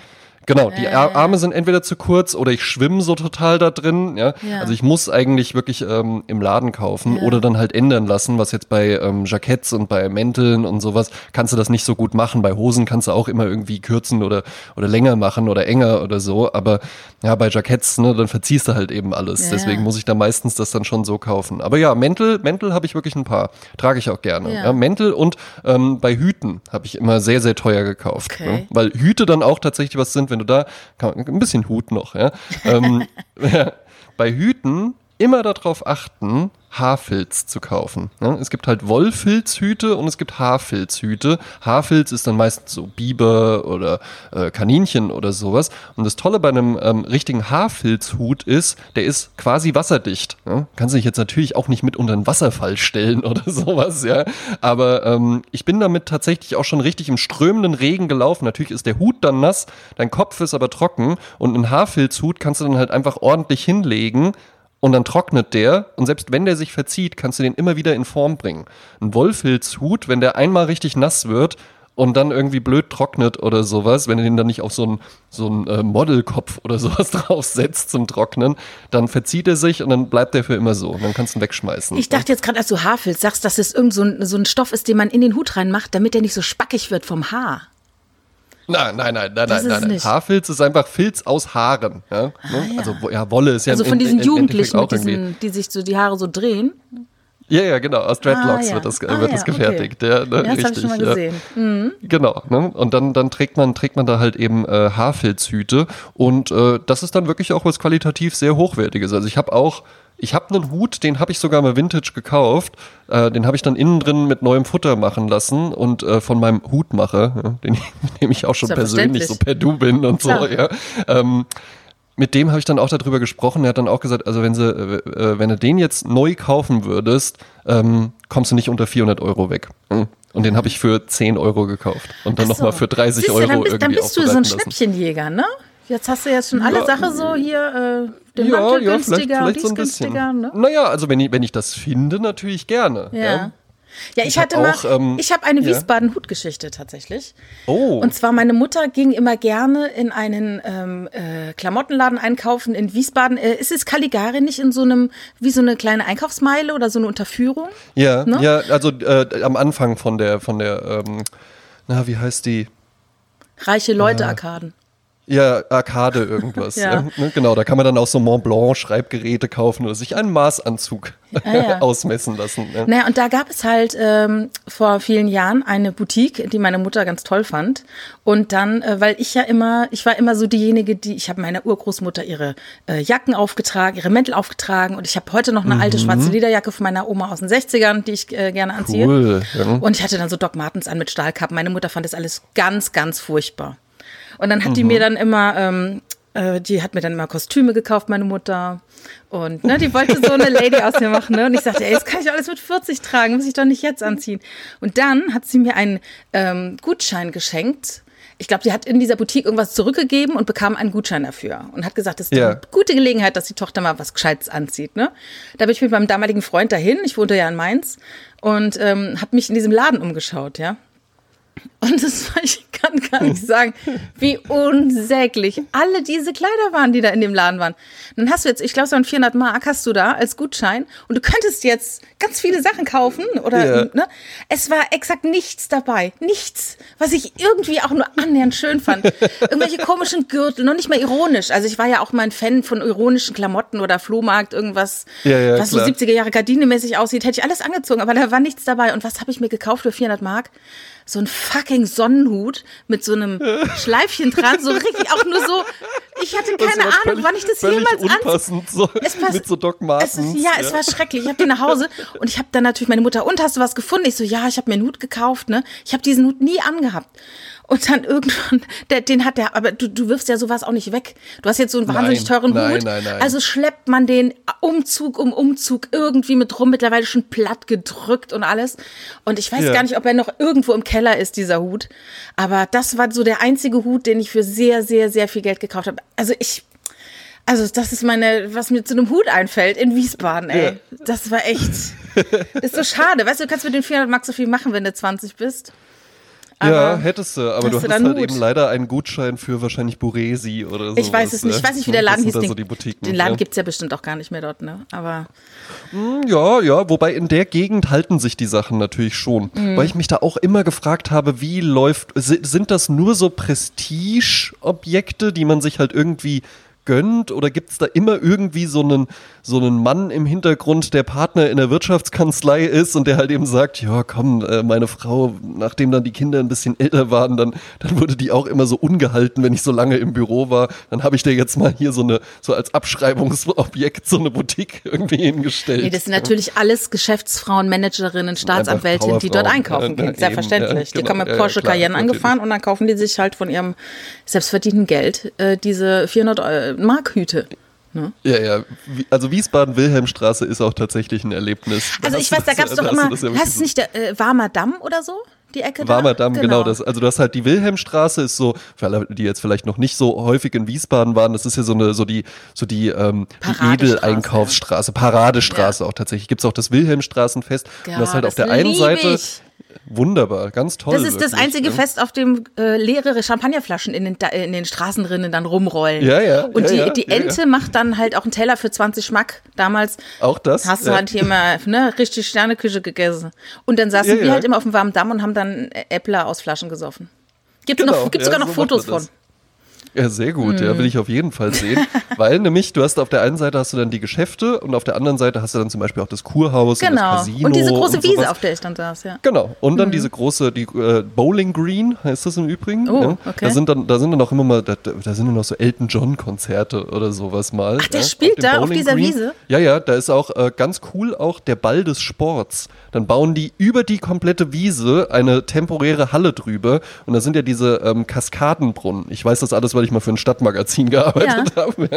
Genau, die Arme sind entweder zu kurz oder ich schwimme so total da drin. Ja? ja. Also ich muss eigentlich wirklich ähm, im Laden kaufen ja. oder dann halt ändern lassen, was jetzt bei ähm, Jacketts und bei Mänteln und sowas kannst du das nicht so gut machen. Bei Hosen kannst du auch immer irgendwie kürzen oder oder länger machen oder enger oder so. Aber ja, bei Jacketts, ne, dann verziehst du halt eben alles. Ja. Deswegen muss ich da meistens das dann schon so kaufen. Aber ja, Mäntel, Mäntel habe ich wirklich ein paar. Trage ich auch gerne. Ja. Mäntel und ähm, bei Hüten habe ich immer sehr, sehr teuer gekauft. Okay. Ne? Weil Hüte dann auch tatsächlich was sind, wenn du da, kann, ein bisschen Hut noch, ja. ähm, <laughs> ja bei Hüten immer darauf achten, Haarfilz zu kaufen. Ja, es gibt halt Wollfilzhüte und es gibt Haarfilzhüte. Haarfilz ist dann meistens so Biber oder äh, Kaninchen oder sowas. Und das Tolle bei einem ähm, richtigen Haarfilzhut ist, der ist quasi wasserdicht. Ja? Kannst dich jetzt natürlich auch nicht mit unter einen Wasserfall stellen <laughs> oder sowas, ja. Aber ähm, ich bin damit tatsächlich auch schon richtig im strömenden Regen gelaufen. Natürlich ist der Hut dann nass, dein Kopf ist aber trocken und einen Haarfilzhut kannst du dann halt einfach ordentlich hinlegen und dann trocknet der und selbst wenn der sich verzieht, kannst du den immer wieder in Form bringen. Ein Wollfilzhut, wenn der einmal richtig nass wird und dann irgendwie blöd trocknet oder sowas, wenn ihr den dann nicht auf so einen so einen, äh, Modelkopf oder <laughs> sowas draufsetzt zum Trocknen, dann verzieht er sich und dann bleibt der für immer so. Und dann kannst du ihn wegschmeißen. Ich dachte jetzt gerade, als du Haarfilz sagst, dass es irgend so ein, so ein Stoff ist, den man in den Hut reinmacht, damit der nicht so spackig wird vom Haar. Nein, nein, nein, nein, Das nein, nein. nicht. Haarfilz ist einfach Filz aus Haaren. Ja? ne? ja. Also ja, Wolle ist ja Also von diesen im- im Jugendlichen, auch diesen, die sich so die Haare so drehen. Ja, ja, genau. Aus Dreadlocks Ah, ja. wird das, Ah, wird ja, das gefertigt. Ja, ne, Ja, das habe ich schon mal gesehen. Mhm. Genau, ne? Und dann, dann trägt man, trägt man da halt eben äh, Haarfilzhüte und äh, das ist dann wirklich auch was qualitativ sehr hochwertiges. Also ich habe auch, ich habe einen Hut, den habe ich sogar mal Vintage gekauft. Äh, den habe ich dann innen drin mit neuem Futter machen lassen und äh, von meinem Hutmacher, ja, den, <laughs> dem ich auch schon persönlich so per Du bin und so, ja. Ähm, mit dem habe ich dann auch darüber gesprochen. Er hat dann auch gesagt, also wenn sie, äh, äh, wenn du den jetzt neu kaufen würdest, ähm, kommst du nicht unter 400 Euro weg. Hm. Und den habe ich für 10 Euro gekauft und dann so. nochmal für 30 Siehst Euro dann bist, irgendwie dann bist du so ein. Schnäppchenjäger, ne? Jetzt hast du jetzt schon alle Ja. Sache so hier, äh, den Ja, Mantel ja, günstiger vielleicht, vielleicht dies so ein bisschen. günstiger, ne? Naja, also wenn ich, wenn ich das finde, natürlich gerne. Ja. Ja, ich, Ich hab hatte mal, auch, ähm, ich habe eine ja. Wiesbaden-Hutgeschichte tatsächlich. Oh. Und zwar meine Mutter ging immer gerne in einen ähm, äh, Klamottenladen einkaufen in Wiesbaden. Äh, ist es Caligari nicht in so einem, wie so eine kleine Einkaufsmeile oder so eine Unterführung? Ja, Ne? ja, also äh, am Anfang von der, von der, ähm, na, wie heißt die? Reiche Leute-Arkaden. Ja, Arcade irgendwas. <laughs> Ja. ja. ne, genau, da kann man dann auch so Mont Blanc Schreibgeräte kaufen oder sich einen Maßanzug Ah, ja. <laughs> ausmessen lassen. Ne? Naja, und da gab es halt ähm, vor vielen Jahren eine Boutique, die meine Mutter ganz toll fand. Und dann, äh, weil ich ja immer, ich war immer so diejenige, die, ich habe meiner Urgroßmutter ihre äh, Jacken aufgetragen, ihre Mäntel aufgetragen und ich habe heute noch eine alte schwarze Lederjacke von meiner Oma aus den 60ern, die ich äh, gerne anziehe. Cool. Ja. Und ich hatte dann so Doc Martens an mit Stahlkappen. Meine Mutter fand das alles ganz, ganz furchtbar. Und dann hat die mir dann immer, ähm, äh, die hat mir dann immer Kostüme gekauft, meine Mutter. Und ne, die wollte so eine Lady aus mir machen. Ne? Und ich sagte, ey, das kann ich alles mit 40 tragen, muss ich doch nicht jetzt anziehen. Und dann hat sie mir einen ähm, Gutschein geschenkt. Ich glaube, die hat in dieser Boutique irgendwas zurückgegeben und bekam einen Gutschein dafür. Und hat gesagt, das ist Ja. eine gute Gelegenheit, dass die Tochter mal was Gescheites anzieht. Ne? Da bin ich mit meinem damaligen Freund dahin. Ich wohnte ja in Mainz. Und ähm, habe mich in diesem Laden umgeschaut, ja. Und das <laughs> war, ich kann gar nicht sagen, wie unsäglich alle diese Kleider waren, die da in dem Laden waren. Dann hast du jetzt, ich glaube, so ein 400 Mark hast du da als Gutschein und du könntest jetzt ganz viele Sachen kaufen oder, Ja. ne? Es war exakt nichts dabei. Nichts, was ich irgendwie auch nur annähernd schön fand. Irgendwelche komischen Gürtel, noch nicht mal ironisch. Also ich war ja auch mal ein Fan von ironischen Klamotten oder Flohmarkt, irgendwas, Ja, ja, was klar. so 70er Jahre gardinemäßig aussieht, hätte ich alles angezogen, aber da war nichts dabei. Und was habe ich mir gekauft für 400 Mark? So ein fucking Sonnenhut mit so einem Schleifchen dran, so richtig auch nur so. Ich hatte keine Ahnung, völlig- wann ich das jemals unpassend, so, Es passt- mit so Doc Es Martens. ist, ja, es war schrecklich. Ich habe den nach Hause und ich habe dann natürlich meine Mutter, und hast du was gefunden? Ich so, ja, ich habe mir einen Hut gekauft, ne? Ich habe diesen Hut nie angehabt. Und dann irgendwann, der, den hat der, aber du, du wirfst ja sowas auch nicht weg. Du hast jetzt so einen wahnsinnig Nein, teuren nein, Hut. nein, nein. Also schleppt man den Umzug um Umzug irgendwie mit rum, mittlerweile schon platt gedrückt und alles. Und ich weiß Ja. gar nicht, ob er noch irgendwo im Keller ist, dieser Hut. Aber das war so der einzige Hut, den ich für sehr, sehr, sehr viel Geld gekauft habe. Also ich, also das ist meine, was mir zu einem Hut einfällt in Wiesbaden, ey. Ja. Das war echt, <laughs> ist so schade. Weißt du, du kannst mit den 400 Mark so viel machen, wenn du 20 bist. Ja, hättest du, aber du hast halt eben leider einen Gutschein für wahrscheinlich Buresi oder so. ich weiß es nicht. Ich weiß nicht, wie der Laden hieß. Den, die Boutiquen, den Laden ja. gibt's ja bestimmt auch gar nicht mehr dort, ne? Aber Ja, ja, wobei in der Gegend halten sich die Sachen natürlich schon. Mhm. Weil ich mich da auch immer gefragt habe, wie läuft, si- sind das nur so Prestigeobjekte, die man sich halt irgendwie gönnt oder gibt es da immer irgendwie so einen, so einen Mann im Hintergrund, der Partner in der Wirtschaftskanzlei ist und der halt eben sagt, ja komm, äh, meine Frau, nachdem dann die Kinder ein bisschen älter waren, dann, dann wurde die auch immer so ungehalten, wenn ich so lange im Büro war. Dann habe ich dir jetzt mal hier so eine, so als Abschreibungsobjekt so eine Boutique irgendwie hingestellt. nee, das sind natürlich alles Geschäftsfrauen, Managerinnen, Staatsanwältinnen, die dort einkaufen Ja, gehen. Selbstverständlich. ja, Die kommen mit genau. Ja, Porsche klar, Cayenne natürlich. angefahren und dann kaufen die sich halt von ihrem selbstverdienten Geld äh, diese 400 Eu- Mark Hüte. Ja, ja. Wie- Also Wiesbaden-Wilhelmstraße ist auch tatsächlich ein Erlebnis. Also hast ich weiß, da das- gab's doch hast du immer, das ja es nicht der äh, Warmer Damm oder so? Die Ecke? Warmer Damm, genau. das. Also du hast halt die Wilhelmstraße ist so, für alle, die jetzt vielleicht noch nicht so häufig in Wiesbaden waren, das ist ja so eine, so die, so die, ähm, die Edel-Einkaufsstraße, Paradestraße auch tatsächlich. Gibt's auch das Wilhelmstraßenfest. Ja, und das halt auf der einen Seite. ich. Wunderbar, ganz toll. Das ist das einzige ja. Fest, auf dem äh, leere Champagnerflaschen in den, in den Straßenrinnen dann rumrollen. Ja, ja. Und ja, die, ja, die Ente macht dann halt auch einen Teller für 20 Schmack. Damals auch das, hast du halt hier mal ne, richtig Sterneküche gegessen. Und dann saßen wir halt immer auf dem warmen Damm und haben dann Äppler aus Flaschen gesoffen. Gibt genau, noch, gibt's sogar noch so Fotos von. Ja, sehr gut. Mhm. Ja, will ich auf jeden Fall sehen. <laughs> Weil nämlich, du hast auf der einen Seite hast du dann die Geschäfte und auf der anderen Seite hast du dann zum Beispiel auch das Kurhaus genau. und das Casino. Genau. Und diese große und Wiese, auf der ich dann saß, ja. Genau. Und dann mhm. diese große, die äh, Bowling Green heißt das im Übrigen. Oh, ja. okay. Da sind dann, da sind dann auch immer mal, da, da sind dann noch so Elton John Konzerte oder sowas mal. Ach, der ja, spielt da Bowling auf dieser Green. Wiese? Ja, ja, da ist auch äh, ganz cool auch der Ball des Sports. Dann bauen die über die komplette Wiese eine temporäre Halle drüber und da sind ja diese ähm, Kaskadenbrunnen. Ich weiß das alles, weil ich mal für ein Stadtmagazin Magazin gearbeitet ja. habe.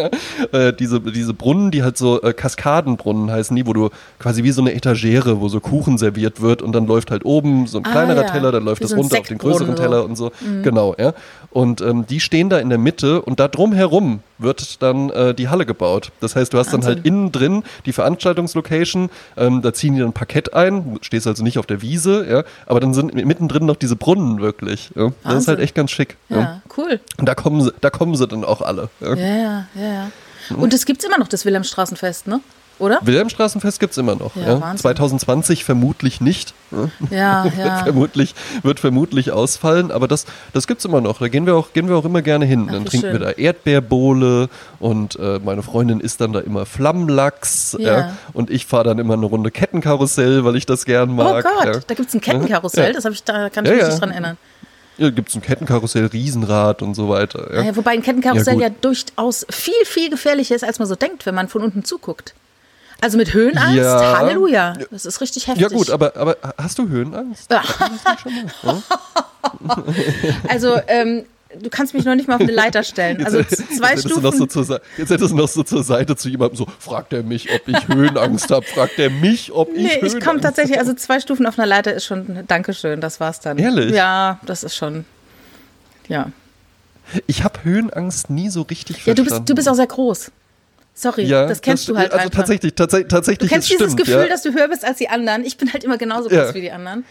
Ja. Äh, diese, diese Brunnen, die halt so äh, Kaskadenbrunnen heißen die, wo du quasi wie so eine Etagere, wo so Kuchen serviert wird und dann läuft halt oben so ein ah, kleinerer ja. Teller, dann läuft wie das so runter auf den größeren. Teller und so. Mhm. Genau, ja. Und ähm, die stehen da in der Mitte und da drumherum wird dann äh, die Halle gebaut. Das heißt, du hast Wahnsinn. dann halt innen drin die Veranstaltungslocation, ähm, da ziehen die dann ein Parkett ein, stehst also nicht auf der Wiese, ja, aber dann sind mittendrin noch diese Brunnen wirklich. Ja. Das ist halt echt ganz schick. Ja, ja, cool. Und da kommen sie, da kommen sie dann auch alle. Ja, ja, ja. ja. Und es gibt immer noch, das Wilhelmstraßenfest, ne? Oder? Wilhelmstraßenfest gibt es immer noch. Ja, ja. 2020 vermutlich nicht. Ja, ja. <laughs> wird, vermutlich, wird vermutlich ausfallen, aber das, das gibt es immer noch. Da gehen wir auch, gehen wir auch immer gerne hin. Ach, dann trinken schön. wir da Erdbeerbohle und äh, meine Freundin isst dann da immer Flammlachs ja. und ich fahre dann immer eine Runde Kettenkarussell, weil ich das gern mag. Oh Gott, da gibt es ein Kettenkarussell, <laughs> das ich, da kann ich mich nicht dran erinnern. Ja, gibt es ein Kettenkarussell, Riesenrad und so weiter. Ja. Ja, wobei ein Kettenkarussell ja, ja, durchaus viel, viel gefährlicher ist, als man so denkt, wenn man von unten zuguckt. Also mit Höhenangst? Ja. Halleluja. Das ist richtig heftig. Ja gut, aber, aber hast du Höhenangst? Ja. <laughs> also ähm, du kannst mich noch nicht mal auf eine Leiter stellen. Also zwei jetzt Stufen. So zur, jetzt hättest du noch so zur Seite zu jemandem so, fragt er mich, ob ich Höhenangst habe, fragt er mich, ob ich nee, Höhenangst habe. ich komme tatsächlich, also zwei Stufen auf einer Leiter ist schon, Dankeschön, das war's dann. Ehrlich? Ja, das ist schon, ja. Ich habe Höhenangst nie so richtig verstanden. Ja, du bist, du bist auch sehr groß. Sorry, ja, das kennst das, du halt also einfach. Tatsächlich, tatsächlich, tatsächlich. Du kennst dieses stimmt, Gefühl, ja. dass du höher bist als die anderen. Ich bin halt immer genauso groß ja. wie die anderen.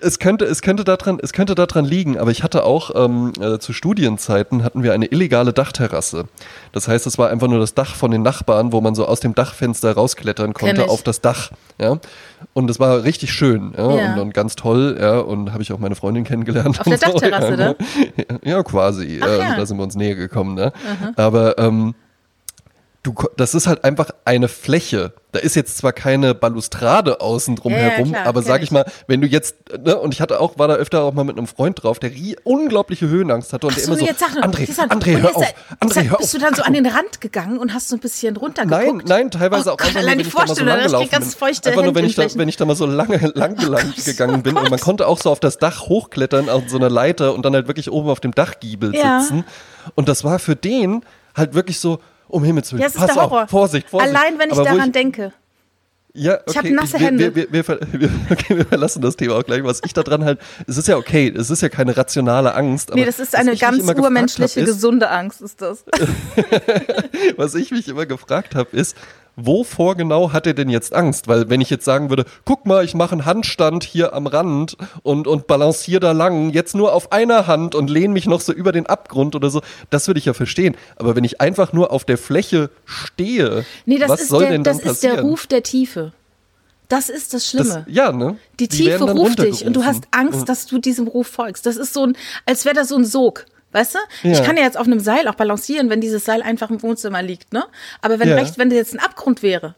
Es könnte, es könnte daran, es könnte daran liegen. Aber ich hatte auch ähm, äh, zu Studienzeiten hatten wir eine illegale Dachterrasse. Das heißt, es war einfach nur das Dach von den Nachbarn, wo man so aus dem Dachfenster rausklettern konnte auf das Dach. Ja, und es war richtig schön ja. Und, und, ganz toll. Ja, und habe ich auch meine Freundin kennengelernt. Auf der so, Dachterrasse, ja, ne? Ja, quasi. Ach, ja. Da sind wir uns näher gekommen. Ne? Aber ähm, du, das ist halt einfach eine Fläche. Da ist jetzt zwar keine Balustrade außen drum ja, herum, ja, klar, aber sag ich mal, wenn du jetzt, ne, und ich hatte auch, war da öfter auch mal mit einem Freund drauf, der unglaubliche Höhenangst hatte und Ach der immer so, jetzt sag, André, André, hör auf, André, hör auf. Bist du dann so an den Rand gegangen und hast so ein bisschen runtergeguckt? Nein, nein, teilweise oh, auch einfach nur, wenn ich da mal so lang gelaufen bin. Einfach nur, wenn ich, da, wenn ich da mal so lange lang gelang oh gegangen bin und man konnte auch so auf das Dach hochklettern, auf so einer Leiter und dann halt wirklich oben auf dem Dachgiebel sitzen. Und das war für den halt wirklich so, um Himmels Willen. Ja, das ist der Horror. Auf, Vorsicht, Vorsicht. Allein, wenn ich Aber daran ich, denke. Ja, okay. Ich habe nasse Hände. Wir, wir, <laughs> wir, okay, wir verlassen das Thema auch gleich. Was ich da dran halt, es ist ja okay, es ist ja keine rationale Angst. nee, das ist eine ganz urmenschliche, hab, ist, gesunde Angst, ist das. <laughs> was ich mich immer gefragt habe, ist, wovor genau hat er denn jetzt Angst? Weil wenn ich jetzt sagen würde, guck mal, ich mache einen Handstand hier am Rand und, und balanciere da lang, jetzt nur auf einer Hand und lehne mich noch so über den Abgrund oder so, das würde ich ja verstehen. Aber wenn ich einfach nur auf der Fläche stehe, nee, was soll der, denn dann passieren? Das ist der Ruf der Tiefe. Das ist das Schlimme. Das, ja, ne? Die, Die Tiefe ruft dich und du hast Angst, dass du diesem Ruf folgst. Das ist so ein, als wäre das so ein Sog. Weißt du? Ja. Ich kann ja jetzt auf einem Seil auch balancieren, wenn dieses Seil einfach im Wohnzimmer liegt, ne? Aber wenn ja. recht, wenn das jetzt ein Abgrund wäre,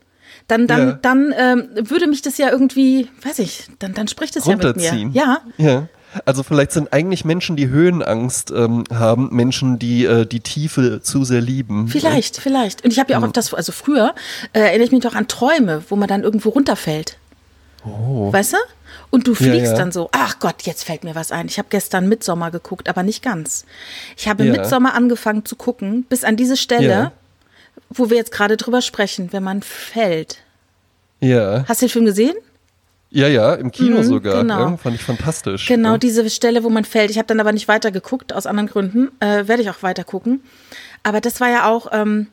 dann, dann, ja. dann ähm, würde mich das ja irgendwie, weiß ich, dann, dann spricht es ja mit mir. Ja. Ja. Also vielleicht sind eigentlich Menschen, die Höhenangst ähm, haben, Menschen, die äh, die Tiefe zu sehr lieben. Vielleicht, vielleicht. Und ich habe ja auch mhm. das, also früher äh, erinnere ich mich doch an Träume, wo man dann irgendwo runterfällt. Oh. Weißt du? Und du fliegst ja, ja. dann so, ach Gott, jetzt fällt mir was ein. Ich habe gestern Midsommer geguckt, aber nicht ganz. Ich habe ja. Midsommer angefangen zu gucken, bis an diese Stelle, wo wir jetzt gerade drüber sprechen, wenn man fällt. Ja. Hast du den Film gesehen? Ja, ja, im Kino mhm, sogar. Genau. Ja, fand ich fantastisch. Genau, ja. diese Stelle, wo man fällt. Ich habe dann aber nicht weiter geguckt, aus anderen Gründen. Äh, Werde ich auch weiter gucken. Aber das war ja auch, ähm,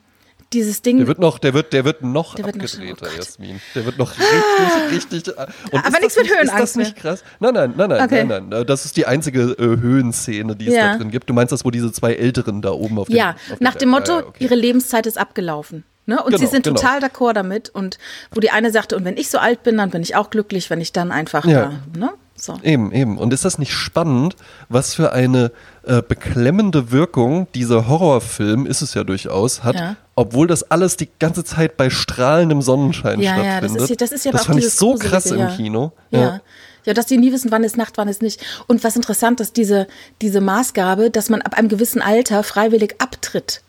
dieses Ding. Der wird noch, der wird, der wird noch Der wird noch abgedrehter, oh. Jasmin. Der wird noch richtig, richtig. Und Aber nichts mit Höhenangst Ist das nicht krass? Nein, nein, nein, nein, Okay. nein, nein. Das ist die einzige äh, Höhenszene, die es Ja. da drin gibt. Du meinst das, wo diese zwei Älteren da oben auf dem Ja, auf nach dem Motto, ja, okay. ihre Lebenszeit ist abgelaufen. Ne? Und sie Genau, sind genau. total d'accord damit. Und wo die eine sagte, und wenn ich so alt bin, dann bin ich auch glücklich, wenn ich dann einfach Ja. da, ne? So. Eben, eben. Und ist das nicht spannend, was für eine äh, beklemmende Wirkung dieser Horrorfilm, ist es ja durchaus, hat, Ja. obwohl das alles die ganze Zeit bei strahlendem Sonnenschein Ja, ja, das stattfindet. ist ja- das ist ja aber auch fand ich so Gruselige, krass im. Kino. Ja. ja. dass die nie wissen, wann ist Nacht, wann ist nicht. Und was interessant ist, diese, diese Maßgabe, dass man ab einem gewissen Alter freiwillig abtritt.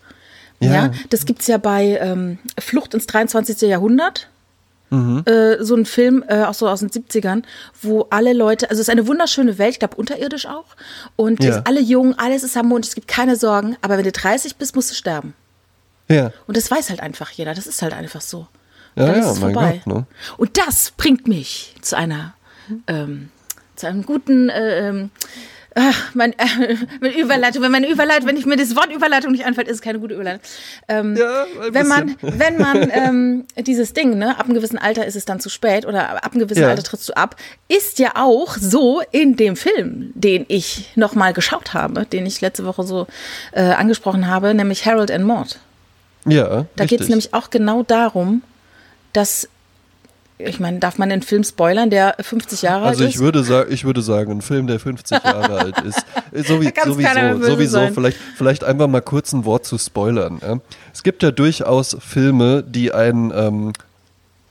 Ja, Ja. das gibt's ja bei ähm, Flucht ins 23. Jahrhundert. Mhm. Äh, so ein Film, äh, auch so aus den 70ern, wo alle Leute, also es ist eine wunderschöne Welt, ich glaube unterirdisch auch. Und Ja. ist alle jung, alles ist harmonisch, es gibt keine Sorgen, aber wenn du 30 bist, musst du sterben. Ja. Und das weiß halt einfach jeder, das ist halt einfach so. Ja, Dann ja, ist es mein vorbei. Gott, ne? Und das bringt mich zu einer, ähm, zu einem guten, äh, ähm, ach, mein, äh, meine Überleitung. Wenn meine Überleitung, wenn ich mir das Wort Überleitung nicht einfällt, ist es keine gute Überleitung. Ähm, Ja, ein wenn man, wenn man <laughs> ähm, dieses Ding, ne, ab einem gewissen Alter ist es dann zu spät oder ab einem gewissen Ja. Alter trittst du ab, ist ja auch so in dem Film, den ich nochmal geschaut habe, den ich letzte Woche so äh, angesprochen habe, nämlich Harold and Maud. Ja, Da geht es nämlich auch genau darum, dass, ich meine, darf man den Film spoilern, der 50 Jahre Also alt ich ist? würde sagen, ich würde sagen, ein Film, der 50 <laughs> Jahre alt ist, äh, keiner mehr sowieso, sowieso sein. vielleicht, vielleicht einfach mal kurz ein Wort zu spoilern. Ja? Es gibt ja durchaus Filme, die einen ähm,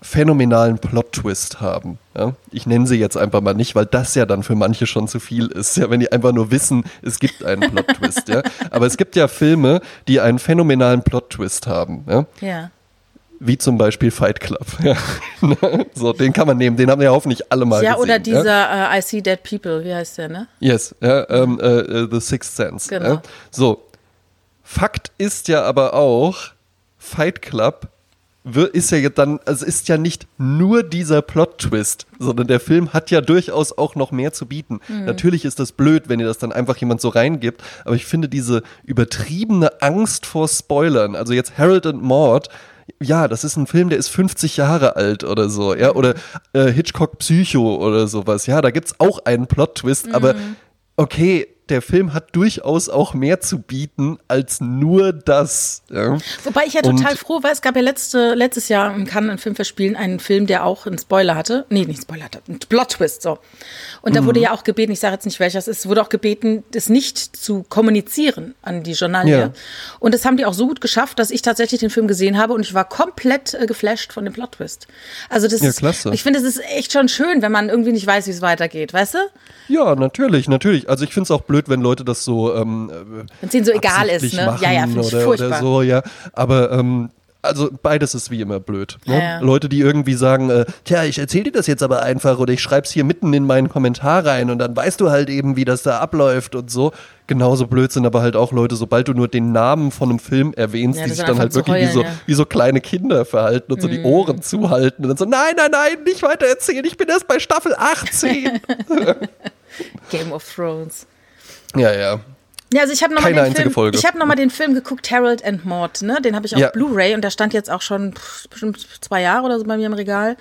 phänomenalen Plot-Twist haben. Ja? Ich nenne sie jetzt einfach mal nicht, weil das ja dann für manche schon zu viel ist, ja, wenn die einfach nur wissen, es gibt einen <laughs> Plot-Twist. ja? Aber es gibt ja Filme, die einen phänomenalen Plot-Twist haben. Ja? Ja. Wie zum Beispiel Fight Club. <laughs> Ja. so, den kann man nehmen, den haben ja hoffentlich alle mal Ja, gesehen. oder ja? dieser äh, I See Dead People, wie heißt der, ne? Yes, ja, ähm, äh, äh, The Sixth Sense. Genau. Ja. So, Fakt ist ja aber auch, Fight Club ist ja jetzt dann, also ist ja nicht nur dieser Plot-Twist, sondern der Film hat ja durchaus auch noch mehr zu bieten. Mhm. Natürlich ist das blöd, wenn ihr das dann einfach jemand so reingibt, aber ich finde diese übertriebene Angst vor Spoilern, also jetzt Harold and Maud, ja, das ist ein Film, der ist 50 Jahre alt oder so, ja, oder äh, Hitchcock Psycho oder sowas, ja, da gibt's auch einen Plot-Twist, aber okay, der Film hat durchaus auch mehr zu bieten als nur das. Ja. Wobei ich ja Und- total froh war, es gab ja letzte, letztes Jahr im Cannes in Filmverspielen einen Film, der auch einen Spoiler hatte. Nee, nicht Spoiler hatte, einen Plot-Twist, so. Und da Mhm. wurde ja auch gebeten, ich sage jetzt nicht welcher es ist, wurde auch gebeten, das nicht zu kommunizieren an die Journalie. Ja. Und das haben die auch so gut geschafft, dass ich tatsächlich den Film gesehen habe und ich war komplett äh, geflasht von dem Plot-Twist. Also das Ja, ist, klasse. ich finde, es ist echt schon schön, wenn man irgendwie nicht weiß, wie es weitergeht, weißt du? Ja, natürlich, natürlich. Also ich finde es auch blöd, wenn Leute das so ähm, Wenn es ihnen so egal ist, ne? Ja, ja, finde ich oder, furchtbar. oder so, ja. Aber ähm, also beides ist wie immer blöd. Ne? Ja, ja. Leute, die irgendwie sagen, äh, tja, ich erzähle dir das jetzt aber einfach oder ich schreib's hier mitten in meinen Kommentar rein und dann weißt du halt eben, wie das da abläuft und so. Genauso blöd sind aber halt auch Leute, sobald du nur den Namen von einem Film erwähnst, Ja, die sich dann halt wirklich wie, heulen, so, ja. Mhm. wie so kleine Kinder verhalten und so die Ohren zuhalten und dann so, nein, nein, nein, nicht weiter erzählen, ich bin erst bei Staffel 18. <laughs> Game of Thrones. Ja, ja. Ja, also ich habe nochmal Keine den, einzige Film, Folge. ich hab noch mal den Film geguckt, Harold and Maud, ne? Den habe ich auf Ja. Blu-ray und der stand jetzt auch schon pff, bestimmt zwei Jahre oder so bei mir im Regal.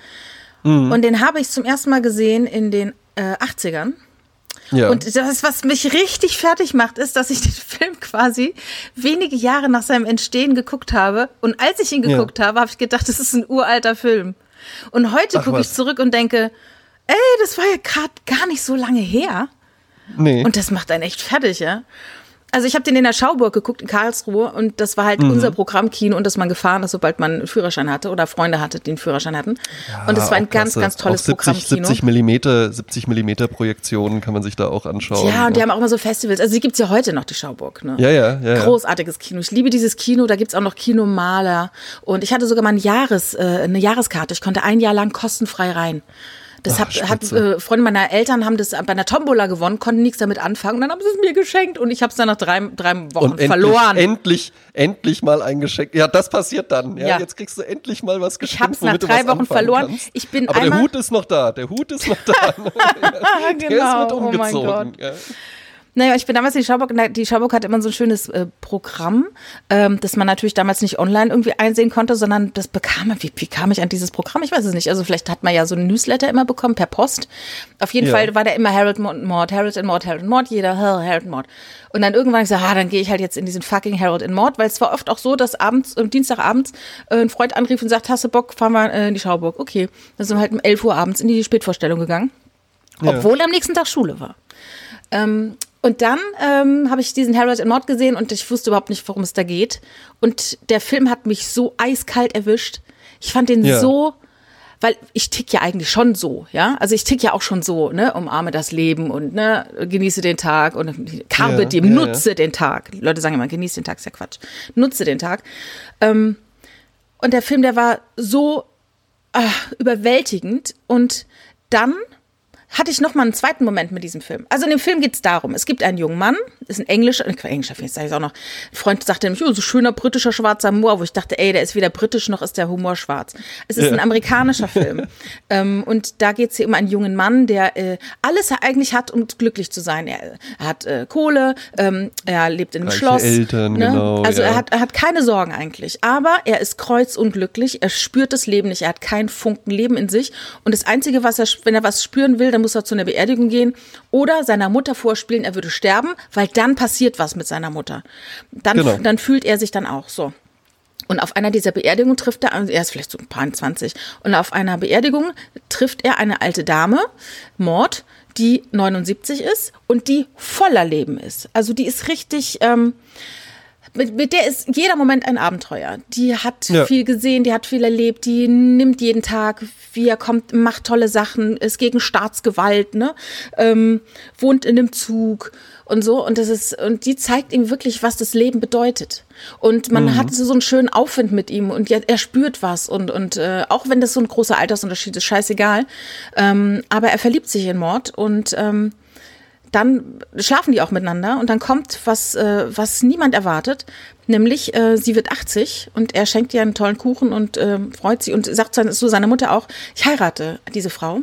Mhm. Und den habe ich zum ersten Mal gesehen in den äh, 80ern. ja. Und das, was mich richtig fertig macht, ist, dass ich den <laughs> Film quasi wenige Jahre nach seinem Entstehen geguckt habe. Und als ich ihn Ja. geguckt habe, habe ich gedacht, das ist ein uralter Film. Und heute gucke ich zurück und denke, ey, das war ja gerade gar nicht so lange her. Nee. Und das macht einen echt fertig, ja. Also ich habe den in der Schauburg geguckt in Karlsruhe und das war halt Mhm. unser Programmkino und das man gefahren ist, sobald man einen Führerschein hatte oder Freunde hatte, die einen Führerschein hatten. und das war ein ganz, klasse. ganz tolles auch 70, Programmkino. 70 Millimeter, 70 Millimeter Projektionen kann man sich da auch anschauen. ja, und die haben auch immer so Festivals. Also die gibt's ja heute noch, die Schauburg. Ne? ja, ja, ja, ja. Großartiges Kino. Ich liebe dieses Kino. Da gibt's auch noch Kinomaler. Und ich hatte sogar mal ein Jahres, äh, eine Jahreskarte. Ich konnte ein Jahr lang kostenfrei rein. Das Ach, hat spitze. äh, Freunde meiner Eltern haben das bei einer Tombola gewonnen, konnten nichts damit anfangen und dann haben sie es mir geschenkt und ich habe es dann nach drei, drei Wochen Und verloren. endlich, endlich mal ein Geschenk. Ja, das passiert dann. Ja, Ja. jetzt kriegst du endlich mal was geschenkt, hab's nach womit du drei Wochen verloren. Kannst. Ich bin Aber der Hut ist noch da. Der Hut ist noch da. <laughs> Der genau. ist mit oh mein umgezogen. Gott. Ja. Naja, ich bin damals in die Schauburg, die Schauburg hat immer so ein schönes äh, Programm, ähm, das man natürlich damals nicht online irgendwie einsehen konnte, sondern das bekam man, wie, wie kam ich an dieses Programm? Ich weiß es nicht. Also vielleicht hat man ja so ein Newsletter immer bekommen per Post. Auf jeden ja. Fall war da immer Harold Mord, Harold and Mord, Harold and Mord, jeder Harold and Mord. Und dann irgendwann gesagt, ah, dann gehe ich halt jetzt in diesen fucking Harold and Mord, weil es war oft auch so, dass abends, äh, Dienstagabends äh, ein Freund anrief und sagt, hast du Bock, fahren wir äh, in die Schauburg. Okay. Dann sind wir halt um 11 Uhr abends in die Spätvorstellung gegangen. Ja. Obwohl am nächsten Tag Schule war. Ähm, und dann ähm, habe ich diesen Harold and Mord gesehen und ich wusste überhaupt nicht, worum es da geht. Und der Film hat mich so eiskalt erwischt. Ich fand den ja. so, weil ich tick ja eigentlich schon so, ja. Also ich tick ja auch schon so, ne, umarme das Leben und ne, genieße den Tag und karbe ja, dem, ja, nutze den Tag. Die Leute sagen immer, genieße den Tag, ist ja Quatsch. Nutze den Tag. Ähm, und der Film, der war so ach, überwältigend und dann hatte ich noch mal einen zweiten Moment mit diesem Film. Also in dem Film geht es darum, es gibt einen jungen Mann, ist ein englischer, äh, englischer Film, sage ich auch noch. Ein Freund sagte nämlich, oh, so schöner britischer schwarzer Humor, wo ich dachte, ey, der ist weder britisch noch ist der Humor schwarz. Es ist ja. ein amerikanischer Film. <laughs> ähm, und da geht es hier um einen jungen Mann, der äh, alles eigentlich hat, um glücklich zu sein. Er, er hat äh, Kohle, ähm, er lebt in einem Reiche Schloss. Eltern, ne? genau. Also ja. er, hat, er hat keine Sorgen eigentlich. Aber er ist kreuzunglücklich, er spürt das Leben nicht, er hat keinen Funken Leben in sich. Und das Einzige, was er, wenn er was spüren will, dann muss er zu einer Beerdigung gehen oder seiner Mutter vorspielen, er würde sterben, weil dann passiert was mit seiner Mutter. Dann, genau. dann fühlt er sich dann auch so. Und auf einer dieser Beerdigungen trifft er, also er ist vielleicht so ein paar 20, und auf einer Beerdigung trifft er eine alte Dame, Mord, die 79 ist und die voller Leben ist. Also die ist richtig, ähm, mit, mit der ist jeder Moment ein Abenteuer. Die hat ja. viel gesehen, die hat viel erlebt, die nimmt jeden Tag, wie er kommt, macht tolle Sachen, ist gegen Staatsgewalt, ne? Ähm, wohnt in einem Zug und so. Und das ist, und die zeigt ihm wirklich, was das Leben bedeutet. Und man mhm. hat so einen schönen Aufwind mit ihm und er spürt was. Und, und äh, auch wenn das so ein großer Altersunterschied ist, scheißegal. Ähm, aber er verliebt sich in Mord und ähm, dann schlafen die auch miteinander und dann kommt was, äh, was niemand erwartet, nämlich äh, sie wird 80 und er schenkt ihr einen tollen Kuchen und äh, freut sie und sagt zu seiner Mutter auch, ich heirate diese Frau.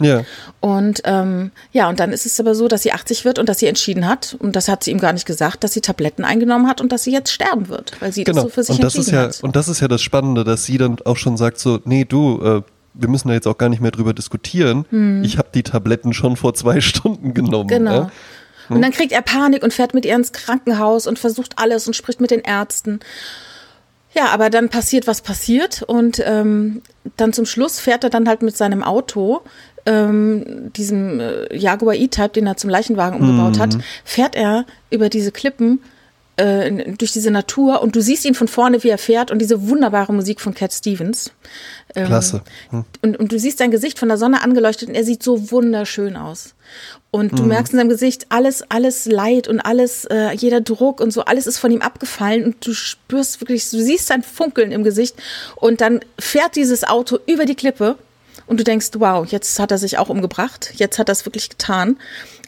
Ja. Und ähm, ja, und dann ist es aber so, dass sie 80 wird und dass sie entschieden hat, und das hat sie ihm gar nicht gesagt, dass sie Tabletten eingenommen hat und dass sie jetzt sterben wird, weil sie genau. das so für sich und das entschieden ist ja, hat. Und das ist ja das Spannende, dass sie dann auch schon sagt so, nee, du, äh, wir müssen da jetzt auch gar nicht mehr drüber diskutieren. Hm. Ich habe die Tabletten schon vor zwei <laughs> Stunden genommen. Genau. Ja? Hm? Und dann kriegt er Panik und fährt mit ihr ins Krankenhaus und versucht alles und spricht mit den Ärzten. Ja, aber dann passiert, was passiert. Und ähm, dann zum Schluss fährt er dann halt mit seinem Auto, ähm, diesem äh, Jaguar E-Type, den er zum Leichenwagen umgebaut mhm. hat, fährt er über diese Klippen äh, durch diese Natur und du siehst ihn von vorne, wie er fährt und diese wunderbare Musik von Cat Stevens. Ähm, Klasse. Hm. Und, und du siehst sein Gesicht von der Sonne angeleuchtet und er sieht so wunderschön aus. Und du mhm. merkst in seinem Gesicht alles, alles Leid und alles, äh, jeder Druck und so, alles ist von ihm abgefallen und du spürst wirklich, du siehst sein Funkeln im Gesicht und dann fährt dieses Auto über die Klippe und du denkst, wow, jetzt hat er sich auch umgebracht, jetzt hat er es wirklich getan.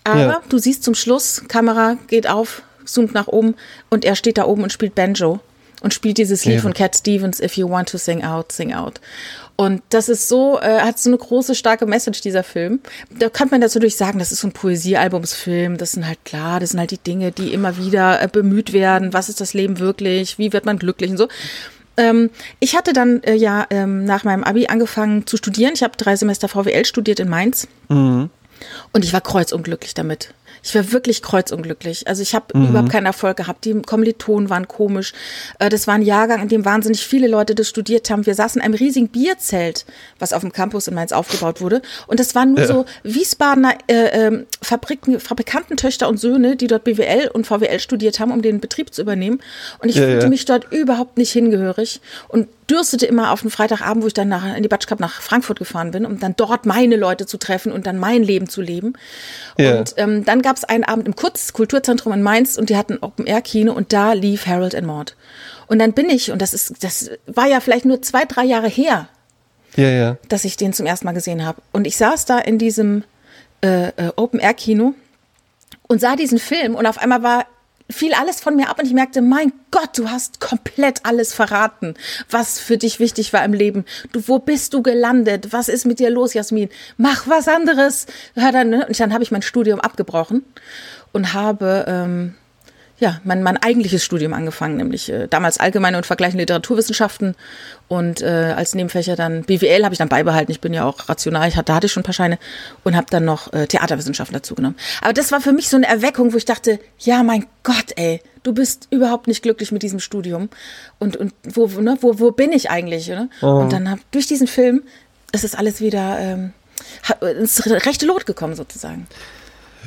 Aber ja. du siehst zum Schluss, Kamera geht auf, zoomt nach oben und er steht da oben und spielt Banjo und spielt dieses Lied ja. von Cat Stevens, If You Want to Sing Out, Sing Out. Und das ist so, äh, hat so eine große, starke Message, dieser Film. Da kann man dazu durch sagen, das ist so ein Poesiealbumsfilm. Das sind halt klar, das sind halt die Dinge, die immer wieder äh, bemüht werden. Was ist das Leben wirklich? Wie wird man glücklich und so. Ähm, ich hatte dann äh, ja ähm, nach meinem Abi angefangen zu studieren. Ich habe drei Semester VWL studiert in Mainz. Mhm. Und ich war kreuzunglücklich damit. Ich war wirklich kreuzunglücklich. Also ich habe mhm. überhaupt keinen Erfolg gehabt. Die Kommilitonen waren komisch. Äh, das war ein Jahrgang, in dem wahnsinnig viele Leute das studiert haben. Wir saßen in einem riesigen Bierzelt, was auf dem Campus in Mainz aufgebaut wurde. Und das waren nur ja. so Wiesbadener äh, äh, Fabriken, Fabrikantentöchter und Söhne, die dort BWL und VWL studiert haben, um den Betrieb zu übernehmen. Und ich ja, fühlte ja. mich dort überhaupt nicht hingehörig. Und dürstete immer auf einen Freitagabend, wo ich dann nach, in die Batschkap nach Frankfurt gefahren bin, um dann dort meine Leute zu treffen und dann mein Leben zu leben. Ja. Und ähm, dann gab es einen Abend im Kurz Kulturzentrum in Mainz und die hatten Open-Air-Kino und da lief Harold and Maud. Und dann bin ich, und das ist, das war ja vielleicht nur zwei, drei Jahre her, ja, ja. dass ich den zum ersten Mal gesehen habe. Und ich saß da in diesem äh, äh, Open-Air-Kino und sah diesen Film und auf einmal war fiel alles von mir ab und ich merkte, mein Gott, du hast komplett alles verraten, was für dich wichtig war im Leben. Du, wo bist du gelandet? Was ist mit dir los, Jasmin? Mach was anderes. Ne? Und dann habe ich mein Studium abgebrochen und habe ähm, ja, mein, mein eigentliches Studium angefangen, nämlich äh, damals allgemeine und vergleichende Literaturwissenschaften und äh, als Nebenfächer dann BWL habe ich dann beibehalten. Ich bin ja auch rational, ich hatte, da hatte ich schon ein paar Scheine und habe dann noch äh, Theaterwissenschaften dazu genommen. Aber das war für mich so eine Erweckung, wo ich dachte, ja, mein Gott, ey, du bist überhaupt nicht glücklich mit diesem Studium und und wo ne, wo wo bin ich eigentlich? Ne? Oh. Und dann hab, durch diesen Film ist es alles wieder ähm, ins rechte Lot gekommen sozusagen.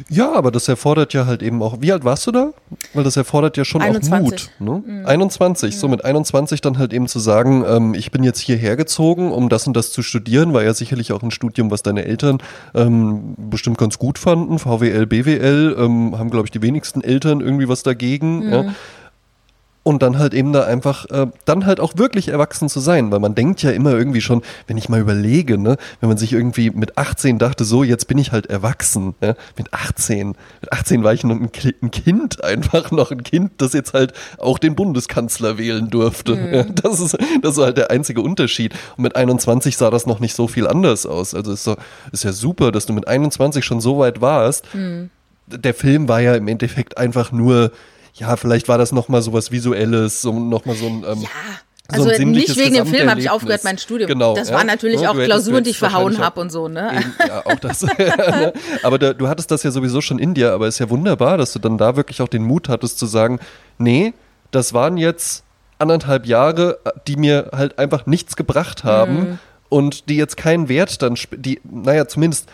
Ja, aber das erfordert ja halt eben auch. Wie alt warst du da? Weil das erfordert ja schon 21. auch Mut. Ne? Mhm. 21. Mhm. So mit 21 dann halt eben zu sagen, ähm, ich bin jetzt hierher gezogen, um das und das zu studieren, war ja sicherlich auch ein Studium, was deine Eltern ähm, bestimmt ganz gut fanden. VWL, BWL ähm, haben, glaube ich, die wenigsten Eltern irgendwie was dagegen. Mhm. Ja und dann halt eben da einfach, äh, dann halt auch wirklich erwachsen zu sein, weil man denkt ja immer irgendwie schon, wenn ich mal überlege, ne, wenn man sich irgendwie mit 18 dachte, so, jetzt bin ich halt erwachsen, ja, mit 18, mit 18 war ich noch ein, ein, Kind, <laughs> einfach noch ein Kind, das jetzt halt auch den Bundeskanzler wählen durfte. Mhm. Ja, das ist, das ist halt der einzige Unterschied. Und mit 21 sah das noch nicht so viel anders aus. Also ist, so, ist ja super, dass du mit 21 schon so weit warst. Mhm. Der Film war ja im Endeffekt einfach nur, ja, vielleicht war das nochmal so was Visuelles, so nochmal so ein. Ähm, ja. So also nicht wegen dem Film habe ich aufgehört mein Studium. Genau. Das ja? waren natürlich ja, auch Klausuren, die ich verhauen habe und so, ne? Eben, ja, auch das. <laughs> <laughs> Ne? aber da, du hattest das ja sowieso schon in dir, aber es ist ja wunderbar, dass du dann da wirklich auch den Mut hattest zu sagen, nee, das waren jetzt anderthalb Jahre, die mir halt einfach nichts gebracht haben mhm. und die jetzt keinen Wert dann, die, naja, zumindest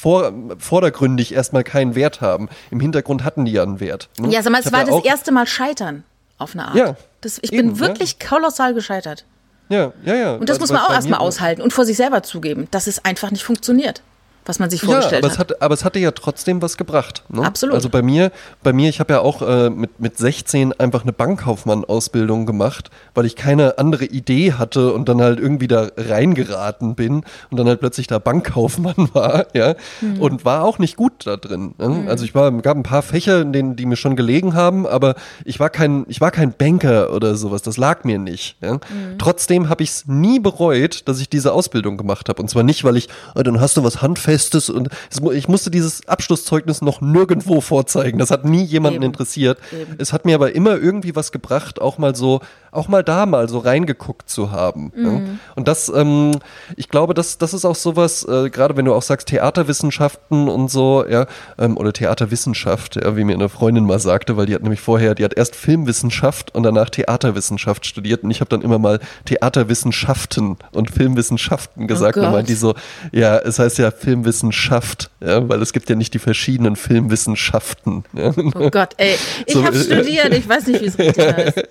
vor, vordergründig erstmal keinen Wert haben. Im Hintergrund hatten die ja einen Wert. Ne? Ja, sag mal, es war ja das erste Mal Scheitern auf eine Art. Ja, das, ich eben, bin wirklich ja. kolossal gescheitert. Ja, ja, ja. Und das also, muss man auch erstmal aushalten und vor sich selber zugeben, dass es einfach nicht funktioniert was man sich vorgestellt ja, aber hat. Es hat. Aber es hatte ja trotzdem was gebracht. Ne? Absolut. Also bei mir, bei mir, ich habe ja auch äh, mit, mit 16 einfach eine Bankkaufmann-Ausbildung gemacht, weil ich keine andere Idee hatte und dann halt irgendwie da reingeraten bin und dann halt plötzlich da Bankkaufmann <laughs> war, ja, mhm. und war auch nicht gut da drin. Ne? Mhm. Also ich war, gab ein paar Fächer, in denen, die mir schon gelegen haben, aber ich war kein, ich war kein Banker oder sowas, das lag mir nicht. Ja? Mhm. Trotzdem habe ich es nie bereut, dass ich diese Ausbildung gemacht habe. Und zwar nicht, weil ich, oh, dann hast du was handfest Bestes und ich musste dieses Abschlusszeugnis noch nirgendwo vorzeigen. Das hat nie jemanden Eben. interessiert. Eben. Es hat mir aber immer irgendwie was gebracht, auch mal so, auch mal da mal so reingeguckt zu haben. Mhm. Ja. Und das, ähm, ich glaube, das, das ist auch sowas, äh, gerade wenn du auch sagst Theaterwissenschaften und so, ja, ähm, oder Theaterwissenschaft, ja, wie mir eine Freundin mal sagte, weil die hat nämlich vorher, die hat erst Filmwissenschaft und danach Theaterwissenschaft studiert und ich habe dann immer mal Theaterwissenschaften und Filmwissenschaften gesagt. Oh und meinte die so, ja, es heißt ja Film Filmwissenschaft, ja, weil es gibt ja nicht die verschiedenen Filmwissenschaften. Ja. Oh Gott, ey, ich so, habe studiert, ich weiß nicht, wie es richtig heißt.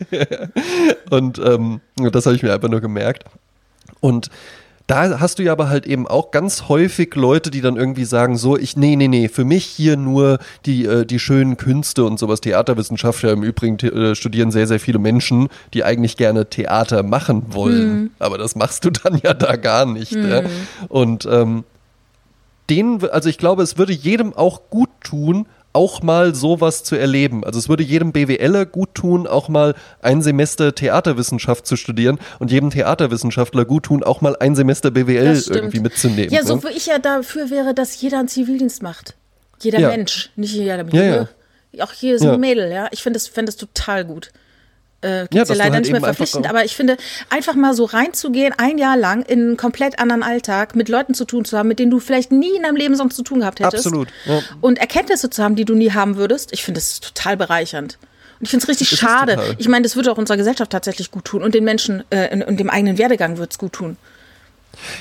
<laughs> Und ähm, das habe ich mir einfach nur gemerkt. Und da hast du ja aber halt eben auch ganz häufig Leute, die dann irgendwie sagen, so, ich, nee, nee, nee, für mich hier nur die, äh, die schönen Künste und sowas. Theaterwissenschaft ja im Übrigen äh, studieren sehr, sehr viele Menschen, die eigentlich gerne Theater machen wollen. Mhm. Aber das machst du dann ja da gar nicht. Mhm. Ja? Und ähm, den, also ich glaube, es würde jedem auch gut tun, auch mal sowas zu erleben. Also es würde jedem BWLer gut tun, auch mal ein Semester Theaterwissenschaft zu studieren und jedem Theaterwissenschaftler gut tun, auch mal ein Semester BWL irgendwie mitzunehmen. Ja, so ne? wie ich ja dafür wäre, dass jeder einen Zivildienst macht. Jeder ja. Mensch, nicht jeder Junge. Ja, ja. Auch hier ist ein Mädel, ja. Ich finde das, find das total gut äh, gibt ja, ja leider halt nicht mehr verpflichtend, aber ich finde, einfach mal so reinzugehen, ein Jahr lang in einen komplett anderen Alltag, mit Leuten zu tun zu haben, mit denen du vielleicht nie in deinem Leben sonst zu tun gehabt hättest. Absolut. Ja. Und Erkenntnisse zu haben, die du nie haben würdest, ich finde das total bereichernd. Und ich finde es richtig schade. Ich meine, das würde auch unserer Gesellschaft tatsächlich gut tun und den Menschen äh, und dem eigenen Werdegang würde es gut tun.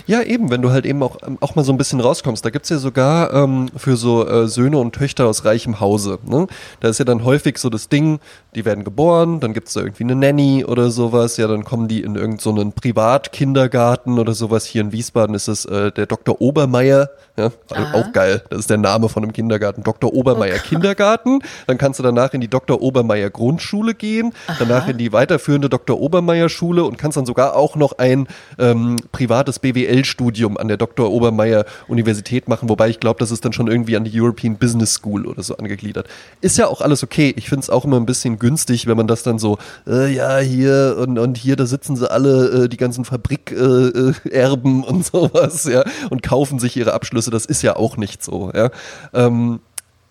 Ja, eben, wenn du halt eben auch, ähm, auch mal so ein bisschen rauskommst. Da gibt es ja sogar ähm, für so äh, Söhne und Töchter aus reichem Hause. Ne? Da ist ja dann häufig so das Ding, die werden geboren, dann gibt es da irgendwie eine Nanny oder sowas, ja, dann kommen die in irgendeinen so Privatkindergarten oder sowas. Hier in Wiesbaden ist es äh, der Dr. Obermeier, ja, also auch geil, das ist der Name von einem Kindergarten, Dr. Obermeier oh Kindergarten. Dann kannst du danach in die Dr. Obermeier Grundschule gehen, Aha. danach in die weiterführende Dr. Obermeier Schule und kannst dann sogar auch noch ein ähm, privates BWL-Studium an der Dr. Obermeier Universität machen, wobei ich glaube, das ist dann schon irgendwie an die European Business School oder so angegliedert. Ist ja auch alles okay. Ich finde es auch immer ein bisschen günstig, wenn man das dann so, äh, ja, hier und, und hier, da sitzen sie alle, äh, die ganzen Fabrikerben äh, und <laughs> sowas, ja, und kaufen sich ihre Abschlüsse. Das ist ja auch nicht so, ja. Ähm,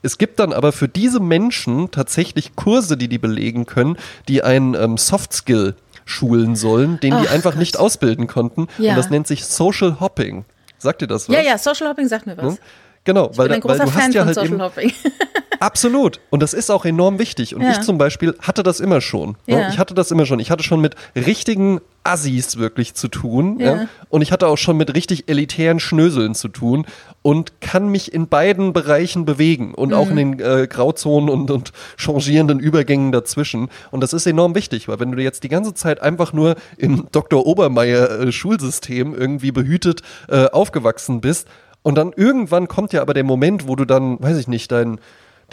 es gibt dann aber für diese Menschen tatsächlich Kurse, die die belegen können, die ein ähm, Soft Skill schulen sollen, den Ach, die einfach Gott. nicht ausbilden konnten. Ja. Und das nennt sich Social Hopping. Sagt ihr das was? Ja, ja, Social Hopping sagt mir was. Hm? Genau, ich weil, bin ein weil großer du Fan hast ja von halt Social eben, Hopping. <laughs> Absolut. Und das ist auch enorm wichtig. Und ja. ich zum Beispiel hatte das immer schon. Ne? Ja. Ich hatte das immer schon. Ich hatte schon mit richtigen Assis wirklich zu tun. Ja. ja. Und ich hatte auch schon mit richtig elitären Schnöseln zu tun und kann mich in beiden Bereichen bewegen und mhm. auch in den äh, Grauzonen und, und changierenden Übergängen dazwischen. Und das ist enorm wichtig, weil wenn du jetzt die ganze Zeit einfach nur im Dr. Obermeier äh, Schulsystem irgendwie behütet äh, aufgewachsen bist, und dann irgendwann kommt ja aber der Moment, wo du dann, weiß ich nicht, dein,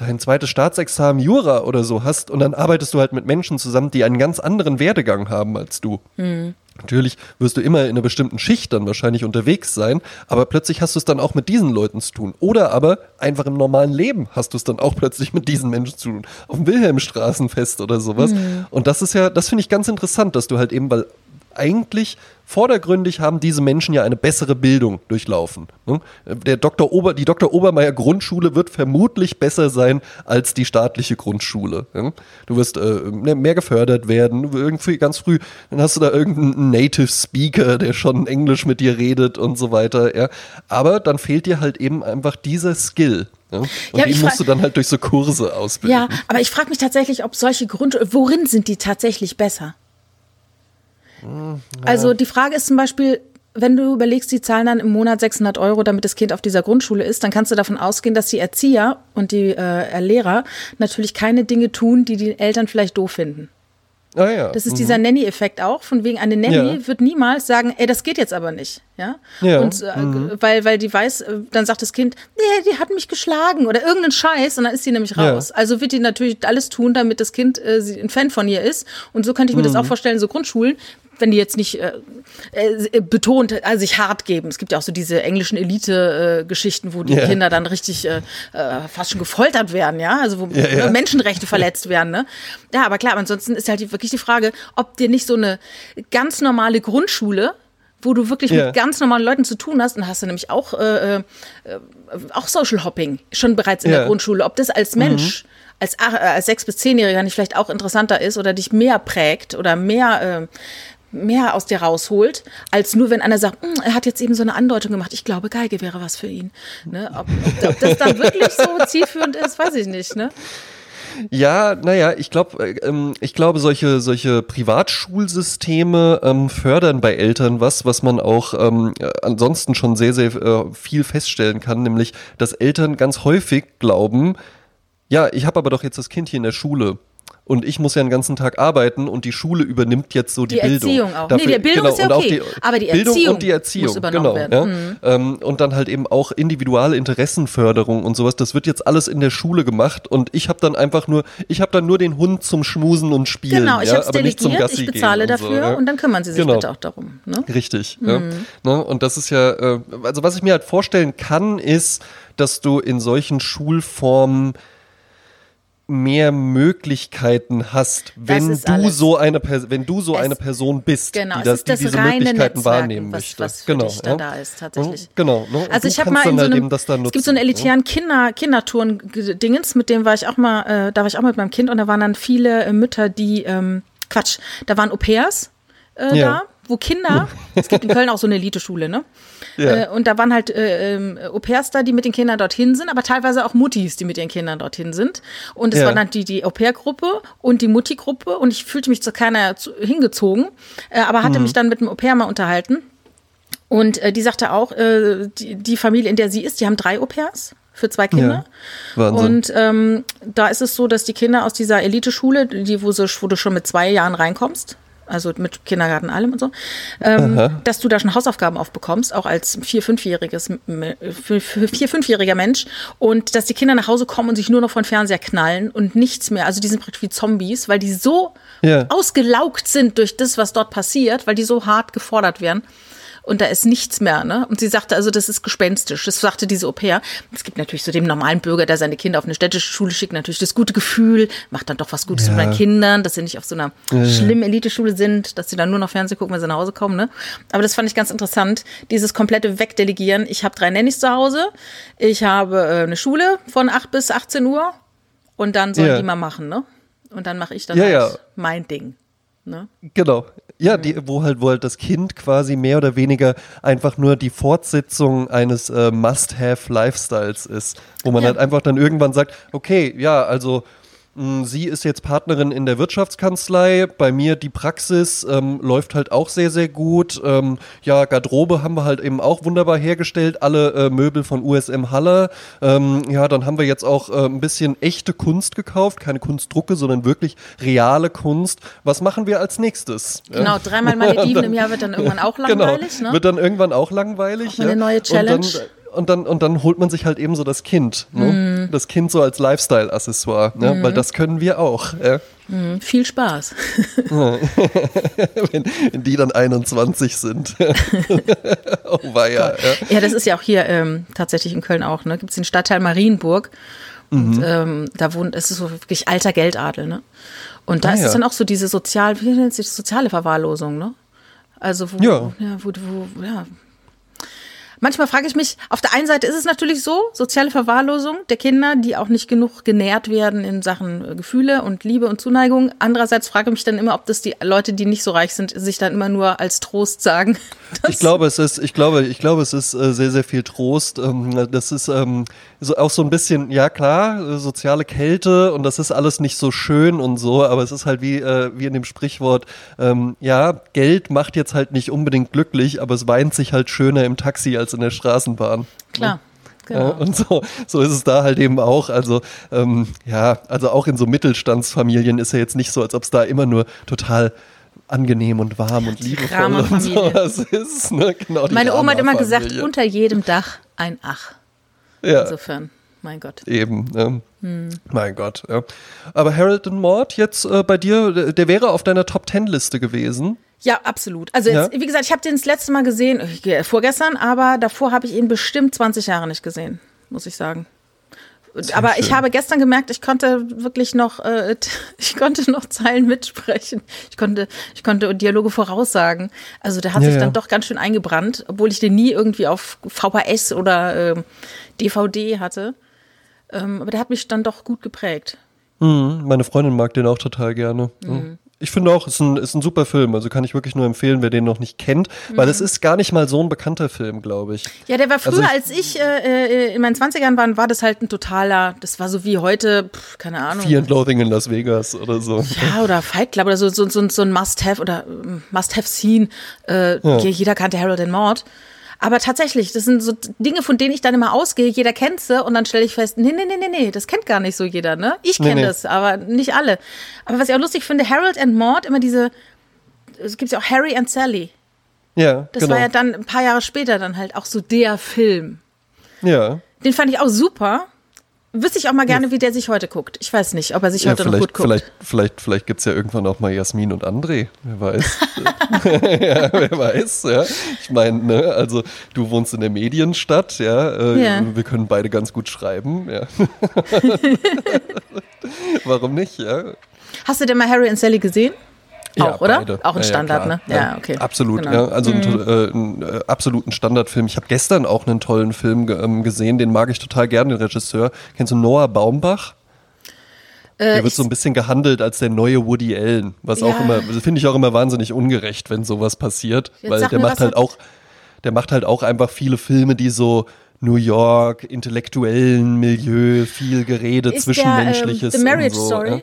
dein zweites Staatsexamen Jura oder so hast und dann arbeitest du halt mit Menschen zusammen, die einen ganz anderen Werdegang haben als du. Mhm. Natürlich wirst du immer in einer bestimmten Schicht dann wahrscheinlich unterwegs sein, aber plötzlich hast du es dann auch mit diesen Leuten zu tun. Oder aber einfach im normalen Leben hast du es dann auch plötzlich mit diesen Menschen zu tun. Auf dem Wilhelmstraßenfest oder sowas. Mhm. Und das ist ja, das finde ich ganz interessant, dass du halt eben, weil eigentlich vordergründig haben diese Menschen ja eine bessere Bildung durchlaufen. Ne? Der Dr. Ober, die Dr. Obermeier Grundschule wird vermutlich besser sein als die staatliche Grundschule. Du wirst äh, mehr gefördert werden, irgendwie ganz früh, dann hast du da irgendeinen Native Speaker, der schon Englisch mit dir redet und so weiter. Ja. Aber dann fehlt dir halt eben einfach dieser Skill. Ja? Und ja, den musst du dann halt durch so Kurse ausbilden. Ja, aber ich frage mich tatsächlich, ob solche Grund, worin sind die tatsächlich besser? Also die Frage ist zum Beispiel, wenn du überlegst, die zahlen dann im Monat 600 Euro, damit das Kind auf dieser Grundschule ist, dann kannst du davon ausgehen, dass die Erzieher und die äh, Lehrer natürlich keine Dinge tun, die die Eltern vielleicht doof finden. Ah, ja. Das ist mhm. dieser Nanny-Effekt auch. Von wegen, eine Nanny ja. wird niemals sagen, ey, das geht jetzt aber nicht. Ja. ja. Und äh, mhm. weil, weil die weiß, äh, dann sagt das Kind, nee, die hat mich geschlagen oder irgendeinen Scheiß und dann ist sie nämlich raus. Ja. Also wird die natürlich alles tun, damit das Kind äh, ein Fan von ihr ist. Und so könnte ich mir mhm. das auch vorstellen, so Grundschulen, wenn die jetzt nicht äh, äh, betont, also sich hart geben. Es gibt ja auch so diese englischen Elite-Geschichten, äh, wo die yeah. Kinder dann richtig äh, äh, fast schon gefoltert werden, ja, also wo ja, ja. Menschenrechte verletzt werden, ne? Ja, aber klar, ansonsten ist halt wirklich die Frage, ob dir nicht so eine ganz normale Grundschule wo du wirklich yeah. mit ganz normalen Leuten zu tun hast, und hast du nämlich auch, äh, äh, auch Social Hopping schon bereits in yeah. der Grundschule, ob das als Mensch, mhm. als, äh, als sechs- bis zehnjähriger nicht vielleicht auch interessanter ist oder dich mehr prägt oder mehr äh, mehr aus dir rausholt, als nur wenn einer sagt, hm, er hat jetzt eben so eine Andeutung gemacht, ich glaube, Geige wäre was für ihn. Ne? Ob, ob, das dann wirklich so <laughs> zielführend ist, weiß ich nicht. Ne? Ja, naja, ich glaube, äh, ähm, ich glaube, solche, solche Privatschulsysteme ähm, fördern bei Eltern was, was man auch ähm, ansonsten schon sehr, sehr äh, viel feststellen kann, nämlich, dass Eltern ganz häufig glauben, ja, ich habe aber doch jetzt das Kind hier in der Schule und ich muss ja den ganzen Tag arbeiten und die Schule übernimmt jetzt so die, die Bildung. Erziehung auch. Dafür, nee, die Bildung genau, ist ja okay, die aber die Bildung Erziehung und die Erziehung, muss übernommen genau, werden. Ja. Mhm. Ähm, und dann halt eben auch individuelle Interessenförderung und sowas. Das wird jetzt alles in der Schule gemacht und ich habe dann einfach nur, ich habe dann nur den Hund zum Schmusen und Spielen. Genau, ich ja, habe es delegiert, ich bezahle dafür und, so, ja. und, dann kümmern sie sich genau. bitte auch darum. Ne? Richtig. Mhm. Ja. Ne? Und das ist ja, äh, also was ich mir halt vorstellen kann, ist, dass du in solchen Schulformen mehr Möglichkeiten hast, wenn du alles. so eine wenn du so es, eine Person bist, genau, die, das, die diese Möglichkeiten wahrnehmen was, möchte. Was genau, ja. da ist tatsächlich. Genau. Ne? Also ich habe mal in so halt einem, es gibt so einen elitären Kinder Kindertouren Dingens, mit dem war ich auch mal, äh, da war ich auch mit meinem Kind und da waren dann viele äh, Mütter, die ähm, Quatsch, da waren Au-pairs äh, ja. da wo Kinder, es gibt in Köln auch so eine Eliteschule, ne? Ja. Äh, und da waren halt äh, ähm, Au-pairs da, die mit den Kindern dorthin sind, aber teilweise auch Muttis, die mit ihren Kindern dorthin sind. Und es ja. war dann die, die Au-pair-Gruppe und die Mutti-Gruppe und ich fühlte mich zu keiner zu, hingezogen, äh, aber hatte mhm. mich dann mit dem Au-pair mal unterhalten. Und äh, die sagte auch, äh, die, die Familie, in der sie ist, die haben drei Au-pairs für zwei Kinder. Ja. Und ähm, da ist es so, dass die Kinder aus dieser Eliteschule, die, wo, so, wo du schon mit zwei Jahren reinkommst, also mit Kindergarten allem und so, ähm, dass du da schon Hausaufgaben aufbekommst, auch als vier, fünfjähriges, vier, fünfjähriger Mensch und dass die Kinder nach Hause kommen und sich nur noch von Fernseher knallen und nichts mehr. Also die sind praktisch wie Zombies, weil die so ja. ausgelaugt sind durch das, was dort passiert, weil die so hart gefordert werden und da ist nichts mehr. Ne? Und sie sagte, also das ist gespenstisch. Das sagte diese Au pair. Es gibt natürlich so dem normalen Bürger, der seine Kinder auf eine städtische Schule schickt, natürlich das gute Gefühl, macht dann doch was Gutes ja. mit seinen Kindern, dass sie nicht auf so einer ja, schlimmen Eliteschule sind, dass sie dann nur noch Fernsehen gucken, wenn sie nach Hause kommen. Ne? Aber das fand ich ganz interessant, dieses komplette Wegdelegieren. Ich habe drei Nannies zu Hause, ich habe äh, eine Schule von 8 bis 18 Uhr und dann sollen ja. die mal machen. Ne? Und dann mache ich dann halt mein Ding. Ne? Genau. Ja, die, wo halt, wo halt das Kind quasi mehr oder weniger einfach nur die Fortsetzung eines äh, Must-Have-Lifestyles ist, wo man ja. halt einfach dann irgendwann sagt, okay, ja, also sie ist jetzt Partnerin in der Wirtschaftskanzlei. Bei mir die Praxis ähm, läuft halt auch sehr, sehr gut. Ähm, ja, Garderobe haben wir halt eben auch wunderbar hergestellt. Alle äh, Möbel von USM Halle. Ähm, ja, dann haben wir jetzt auch äh, ein bisschen echte Kunst gekauft. Keine Kunstdrucke, sondern wirklich reale Kunst. Was machen wir als nächstes? Genau, dreimal Malediven im Jahr wird dann irgendwann auch <laughs> genau, langweilig. Genau, ne? wird dann irgendwann auch langweilig. Auch eine ja. neue Challenge und dann, und dann holt man sich halt eben so das Kind. Ne? Mm. Das Kind so als Lifestyle-Accessoire, ne? Mm. weil das können wir auch. Ja? Mm. Viel Spaß. <laughs> wenn, wenn, die dann 21 sind. <laughs> oh weia. Ja. ja, das ist ja auch hier ähm, tatsächlich in Köln auch. Ne? Gibt es den Stadtteil Marienburg. Und mhm. ähm, da wohnt, es ist so wirklich alter Geldadel, ne? Und da ah, ist es dann auch so diese sozial, wie nennt sich soziale Verwahrlosung, ne? Also wo, ja. Ja, wo, wo, ja, Manchmal frage ich mich, auf der einen Seite ist es natürlich so, soziale Verwahrlosung der Kinder, die auch nicht genug genährt werden in Sachen äh, Gefühle und Liebe und Zuneigung. Andererseits frage ich mich dann immer, ob das die Leute, die nicht so reich sind, sich dann immer nur als Trost sagen. <laughs> Ich glaube, es ist, ich glaube, ich glaube, es ist äh, sehr, sehr viel Trost. Ähm, das ist ähm, auch so ein bisschen, ja klar, äh, soziale Kälte und das ist alles nicht so schön und so, aber es ist halt wie, wie in dem Sprichwort, ähm, ja, Geld macht jetzt halt nicht unbedingt glücklich, aber es weint sich halt schöner im Taxi als als in der Straßenbahn. Klar. Ne? Genau. und so, so ist es da halt eben auch. Also, ähm, ja, also auch in so Mittelstandsfamilien ist ja jetzt nicht so, als ob es da immer nur total angenehm und warm und liebevoll und sowas ist. Ne? Genau, Meine Oma hat immer gesagt, unter jedem Dach ein Ach. Ja. Insofern. Mein Gott. Eben, ne? hm. mein Gott. Ja. Aber Harold und Maud jetzt äh, bei dir, der wäre auf deiner Top Ten Liste gewesen. Ja, absolut. Also jetzt, ja. wie gesagt, ich habe den das letzte Mal gesehen, äh, vorgestern, aber davor habe ich ihn bestimmt 20 Jahre nicht gesehen, muss ich sagen. Sehr aber schön. ich habe gestern gemerkt, ich konnte wirklich noch, äh, <laughs> ich konnte noch Zeilen mitsprechen. Ich konnte, ich konnte Dialoge voraussagen. Also der hat ja, sich dann ja. doch ganz schön eingebrannt, obwohl ich den nie irgendwie auf VHS oder äh, DVD hatte. Ähm, aber der hat mich dann doch gut geprägt. Mhm, meine Freundin mag den auch total gerne. Mhm. Ich finde auch, es ist ein, ist ein super Film. Also kann ich wirklich nur empfehlen, wer den noch nicht kennt, mhm. weil es ist gar nicht mal so ein bekannter Film, glaube ich. Ja, der war früher, also ich, als ich äh, äh in meinen 20ern war, war das halt ein totaler, das war so wie heute, pff, keine Ahnung. Fear and Loathing in Las Vegas oder so. Ja, oder Fight Club oder so, so, so, so ein Must-Have oder äh, Must-Have-Scene. Äh, ja. Jeder kannte Harold and Maud. Aber tatsächlich, das sind so Dinge, von denen ich dann immer ausgehe. Jeder kennt sie und dann stelle ich fest, nee, nee, nee, nee, nee, das kennt gar nicht so jeder, ne? Ich kenne nee, nee. das, aber nicht alle. Aber was ich auch lustig finde, Harold and Maud, immer diese, es gibt ja auch Harry and Sally. Ja, Das genau. war ja dann ein paar Jahre später dann halt auch so der Film. Ja. Den fand ich auch super. Wüsste ich auch mal gerne, ja. wie der sich heute guckt. Ich weiß nicht, ob er sich ja, heute noch gut guckt. Vielleicht, vielleicht, vielleicht gibt es ja irgendwann auch mal Jasmin und André. Wer weiß. <laughs> <laughs> ja, wer weiß, ja. Ich meine, ne, also du wohnst in der Medienstadt, ja. Äh, ja. Wir können beide ganz gut schreiben, ja. <laughs> Warum nicht, ja? Hast du denn mal Harry und Sally gesehen? Ja, auch, oder? Beide. Auch ein Standard, ja, ne? Ja, okay. Absolut, genau. ja. Also mhm. einen, äh, einen äh, absoluten Standardfilm. Ich habe gestern auch einen tollen Film ähm, gesehen, den mag ich total gerne, den Regisseur. Kennst du Noah Baumbach? Äh, der wird so ein bisschen gehandelt als der neue Woody Allen, was ja. auch immer, finde ich auch immer wahnsinnig ungerecht, wenn sowas passiert, Jetzt weil der macht halt auch, der macht halt auch einfach viele Filme, die so New York, intellektuellen Milieu, viel Gerede, Zwischenmenschliches. Der, ähm, The Marriage so, Story.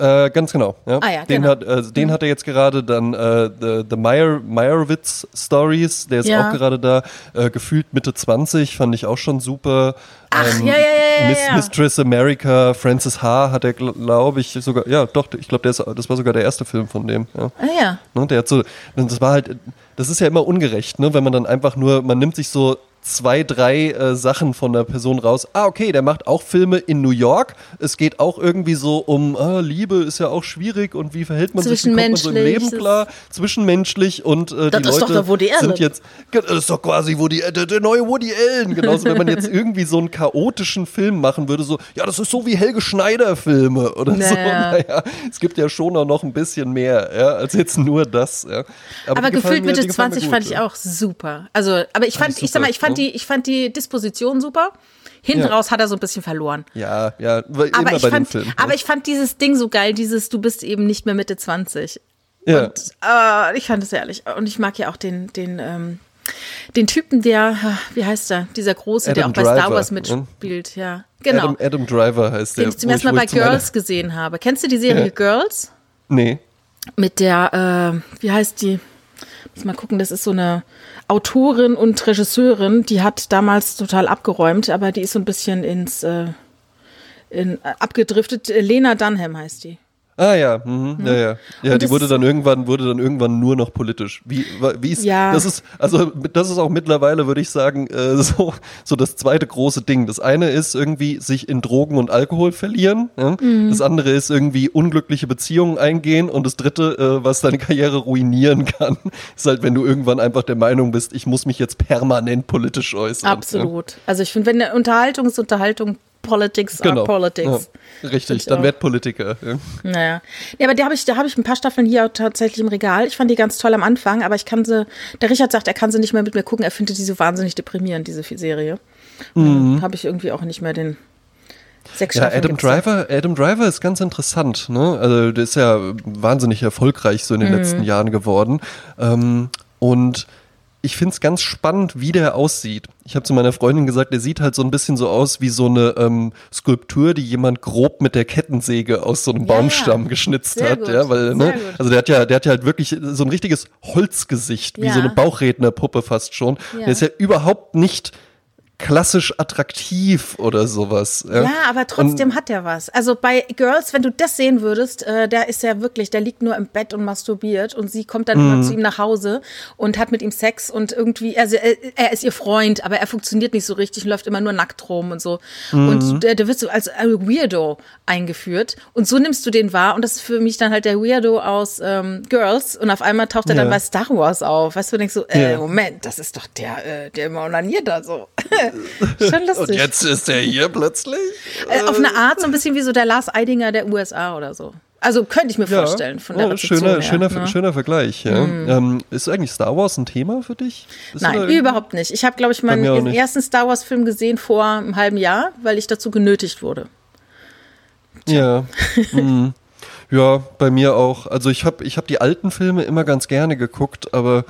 Äh, ganz genau. Ja. Ah ja, den genau. hat, äh, den hat er jetzt gerade dann äh, The, The Meyer, Meyerowitz Stories, der ist Ja. auch gerade da, äh, gefühlt Mitte 20, fand ich auch schon super. Ach, ja, ja, ja, ja, Miss, ja. Mistress America, Francis H. hat er, glaube ich, sogar, ja doch, ich glaube, das war sogar der erste Film von dem. Ja. Ah ja. Ne, der hat so, das war halt, das ist ja immer ungerecht, ne, wenn man dann einfach nur, man nimmt sich so zwei, drei äh, Sachen von der Person raus. Ah, okay, der macht auch Filme in New York. Es geht auch irgendwie so um, ah, Liebe ist ja auch schwierig und wie verhält man sich, wie kommt man so im Leben klar, zwischenmenschlich und äh, Das die ist doch Leute der Woody Allen. sind jetzt, das ist doch quasi Woody, der, der neue Woody Allen. Genauso, wenn man jetzt <laughs> irgendwie so einen chaotischen Film machen würde, so, ja, das ist so wie Helge Schneider Filme oder so. Naja. <laughs> Naja, es gibt ja schon auch noch ein bisschen mehr, ja, als jetzt nur das. Ja. Aber gefallen gefühlt mir- Mitte gefallen mir 20 gut, fand ich auch super. Also, aber ich fand, ich ich sag mal, ich fand ja. die, ich fand die Disposition super. Hinten Ja. raus hat er so ein bisschen verloren. Ja, ja, Aber ich fand, den Filmen. aber ich fand dieses Ding so geil, dieses, du bist eben nicht mehr Mitte 20. ja. Und äh, ich fand es ehrlich. Und ich mag ja auch den, den, ähm, den Typen, der, wie heißt er? Dieser große, der Adam auch bei Star Driver, Wars ne? mitspielt, ja. Genau. Adam, Adam Driver heißt der. den ich zum ersten Mal bei Girls gesehen habe. Kennst du die Serie Ja. Girls? Nee. Mit der, äh, wie heißt die? Muss mal gucken, das ist so eine Autorin und Regisseurin, die hat damals total abgeräumt, aber die ist so ein bisschen ins äh, in, äh, abgedriftet. Äh, Lena Dunham heißt die. Ah ja, mhm, ja, ja. Ja, Und die wurde dann irgendwann, wurde dann irgendwann nur noch politisch. Wie, wie ist, Ja. das ist, also das ist auch mittlerweile, würde ich sagen, äh, <laughs> so, so das zweite große Ding. Das eine ist irgendwie sich in Drogen und Alkohol verlieren. Ja? Mhm. Das andere ist irgendwie unglückliche Beziehungen eingehen. Und das dritte, äh, was deine <laughs> Karriere ruinieren kann, ist halt, wenn du irgendwann einfach der Meinung bist, ich muss mich jetzt permanent politisch äußern. Absolut. Also ich finde, wenn eine Unterhaltung ist Unterhaltung, Politics Ja? Genau. are Politics. Ja, richtig, Ich dann werd Politiker. Ja. Naja. Ja, aber da habe ich, da habe ich ein paar Staffeln hier tatsächlich im Regal. Ich fand die ganz toll am Anfang, aber ich kann sie, der Richard sagt, er kann sie nicht mehr mit mir gucken. Er findet die so wahnsinnig deprimierend, diese Serie. Mhm. Habe ich irgendwie auch nicht mehr den sechs Ja, Staffeln Adam da. Driver, Adam Driver ist ganz interessant. Ne? Also der ist ja wahnsinnig erfolgreich so in Mhm. den letzten Jahren geworden. Ähm, und ich finde es ganz spannend, wie der aussieht. Ich habe zu meiner Freundin gesagt, der sieht halt so ein bisschen so aus wie so eine ähm, Skulptur, die jemand grob mit der Kettensäge aus so einem Ja, Baumstamm geschnitzt sehr hat. gut, Ja, weil, ne, also der hat ja, der hat ja halt wirklich so ein richtiges Holzgesicht, wie Ja. so eine Bauchrednerpuppe fast schon. Der ist ja überhaupt nicht klassisch attraktiv oder sowas. Ja, aber trotzdem Und- hat er was. Also bei Girls, wenn du das sehen würdest, äh, der ist ja wirklich, der liegt nur im Bett und masturbiert und sie kommt dann Mhm. immer zu ihm nach Hause und hat mit ihm Sex und irgendwie, also er, er ist ihr Freund, aber er funktioniert nicht so richtig und läuft immer nur nackt rum und so. Mhm. Und der, der wird so als äh, Weirdo eingeführt und so nimmst du den wahr und das ist für mich dann halt der Weirdo aus ähm, Girls und auf einmal taucht er dann Ja. bei Star Wars auf. Weißt du, du denkst so, äh, Ja. Moment, das ist doch der, äh, der immer onaniert da so. <laughs> <laughs> Schon lustig. Und jetzt ist er hier plötzlich? Äh, auf eine Art so ein bisschen wie so der Lars Eidinger der USA oder so. Also könnte ich mir vorstellen von der oh, schöner, her, schöner, ne? schöner Vergleich. Ja. Ähm, ist eigentlich Star Wars ein Thema für dich? Bist du Nein, überhaupt nicht. Ich habe, glaube ich, meinen ersten Star Wars-Film gesehen vor einem halben Jahr, weil ich dazu genötigt wurde. Ja. mhm. Ja, bei mir auch. Also ich habe ich hab die alten Filme immer ganz gerne geguckt, aber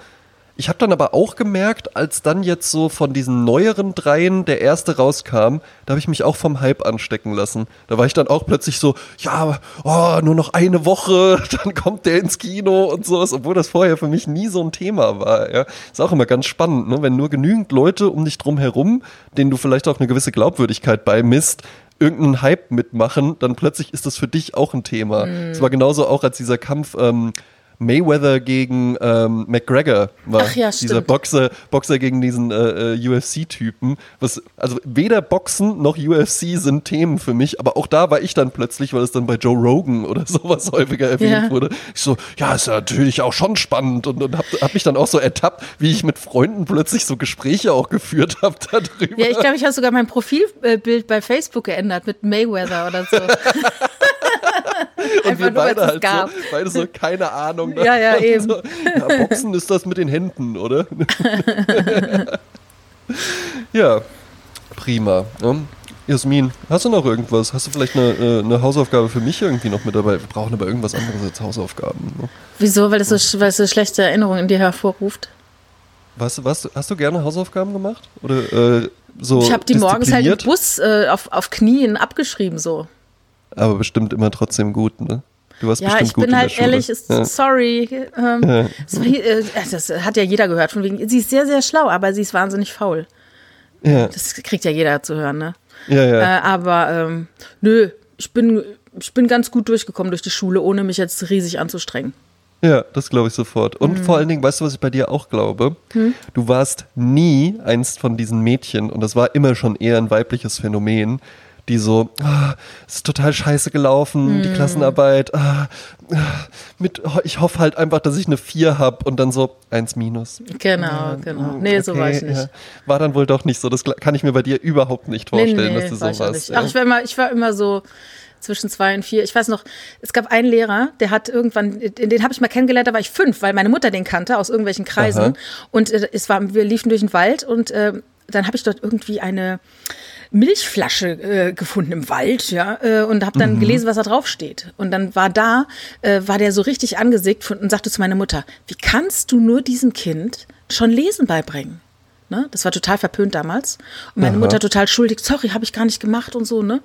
ich habe dann aber auch gemerkt, als dann jetzt so von diesen neueren dreien der erste rauskam, da habe ich mich auch vom Hype anstecken lassen. Da war ich dann auch plötzlich so, ja, oh, nur noch eine Woche, <laughs> dann kommt der ins Kino und sowas, obwohl das vorher für mich nie so ein Thema war. Ja. Ist auch immer ganz spannend, ne? wenn nur genügend Leute um dich drum herum, denen du vielleicht auch eine gewisse Glaubwürdigkeit beimisst, irgendeinen Hype mitmachen, dann plötzlich ist das für dich auch ein Thema. Es war genauso auch als dieser Kampf ähm, Mayweather gegen ähm, McGregor war. Ach ja, dieser stimmt. Boxer, Boxer gegen diesen äh, äh, UFC-Typen. Was, also weder Boxen noch UFC sind Themen für mich, aber auch da war ich dann plötzlich, weil es dann bei Joe Rogan oder <laughs> sowas häufiger erwähnt Ja. wurde. Ich so, ja, ist ja natürlich auch schon spannend und, und hab, hab mich dann auch so ertappt, wie ich mit Freunden plötzlich so Gespräche auch geführt habe <laughs> darüber. Ja, ich glaube, ich habe sogar mein Profilbild bei Facebook geändert mit Mayweather oder so. <laughs> Und Einfach wir nur, weil beide es halt gab. so, <laughs> beide so, keine Ahnung. Ja, ja, davon. <laughs> eben. So, ja, Boxen ist das mit den Händen, oder? <laughs> ja, prima. Ja. Jasmin, hast du noch irgendwas? Hast du vielleicht eine, äh, eine Hausaufgabe für mich irgendwie noch mit dabei? Wir brauchen aber irgendwas anderes als Hausaufgaben. Ne? Wieso? Weil das so, weil es so schlechte Erinnerungen in dir hervorruft. Was, was, hast du gerne Hausaufgaben gemacht? Oder äh, so Ich habe die morgens halt im? Bus äh, auf, auf Knien abgeschrieben so. Aber bestimmt immer trotzdem gut, ne? Du warst ja, bestimmt ich gut bin in halt ehrlich, ist, ja. sorry. Ähm, das, war, äh, das hat ja jeder gehört. Von wegen, sie ist sehr, sehr schlau, aber sie ist wahnsinnig faul. Ja, Das kriegt ja jeder zu hören, ne? ja, ja. Äh, aber ähm, nö, ich bin, ich bin ganz gut durchgekommen durch die Schule, ohne mich jetzt riesig anzustrengen. Ja, das glaube ich sofort. Und Mhm. vor allen Dingen, weißt du, was ich bei dir auch glaube? Hm? Du warst nie eins von diesen Mädchen, und das war immer schon eher ein weibliches Phänomen, die so, ah, es ist total scheiße gelaufen, Hm. die Klassenarbeit, ah, ah, mit, ich hoffe halt einfach, dass ich eine 4 habe und dann so eins minus. Genau, genau. Nee, so war ich nicht. ja. War dann wohl doch nicht so. Das kann ich mir bei dir überhaupt nicht vorstellen, dass du so war ich auch warst. Ach, ich war, immer, ich war immer so zwischen zwei und vier. Ich weiß noch, es gab einen Lehrer, der hat irgendwann, den habe ich mal kennengelernt, da war ich fünf, weil meine Mutter den kannte aus irgendwelchen Kreisen. Aha. Und äh, es war, wir liefen durch den Wald und äh, dann habe ich dort irgendwie eine Milchflasche äh, gefunden im Wald, ja, äh, und habe dann gelesen, was da drauf steht. Und dann war da, äh, war der so richtig angesickt von, und sagte zu meiner Mutter, wie kannst du nur diesem Kind schon Lesen beibringen? Ne? Das war total verpönt damals. Und meine Aha. Mutter total schuldig, sorry, habe ich gar nicht gemacht und so, ne?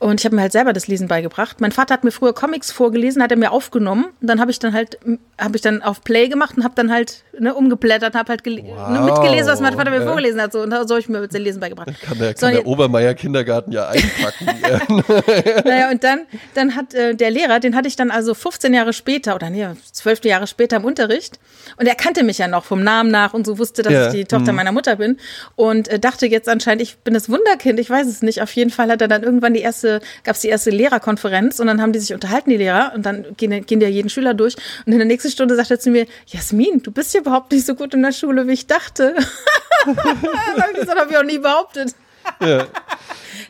Und ich habe mir halt selber das Lesen beigebracht. Mein Vater hat mir früher Comics vorgelesen, hat er mir aufgenommen. Und dann habe ich dann halt, habe ich dann auf Play gemacht und habe dann halt ne, umgeblättert und habe halt ne, mitgelesen, was mein Vater mir Ja. vorgelesen hat. So, und so habe ich mir das Lesen beigebracht. Kann der, So, kann der Obermeier Kindergarten ja einpacken. ja. <laughs> <laughs> Naja, und dann, dann hat äh, der Lehrer, den hatte ich dann also 15 Jahre später oder nee, 12 Jahre später im Unterricht. Und er kannte mich ja noch vom Namen nach und so wusste, dass Ja, ich die Tochter meiner Mutter bin. Und äh, dachte jetzt anscheinend, ich bin das Wunderkind, ich weiß es nicht. Auf jeden Fall hat er dann irgendwann die erste, gab es die erste Lehrerkonferenz und dann haben die sich unterhalten, die Lehrer, und dann gehen, gehen die ja jeden Schüler durch. Und in der nächsten Stunde sagt er zu mir, Jasmin, du bist ja überhaupt nicht so gut in der Schule, wie ich dachte. <laughs> gesagt, habe ich auch nie behauptet. Ja. <laughs>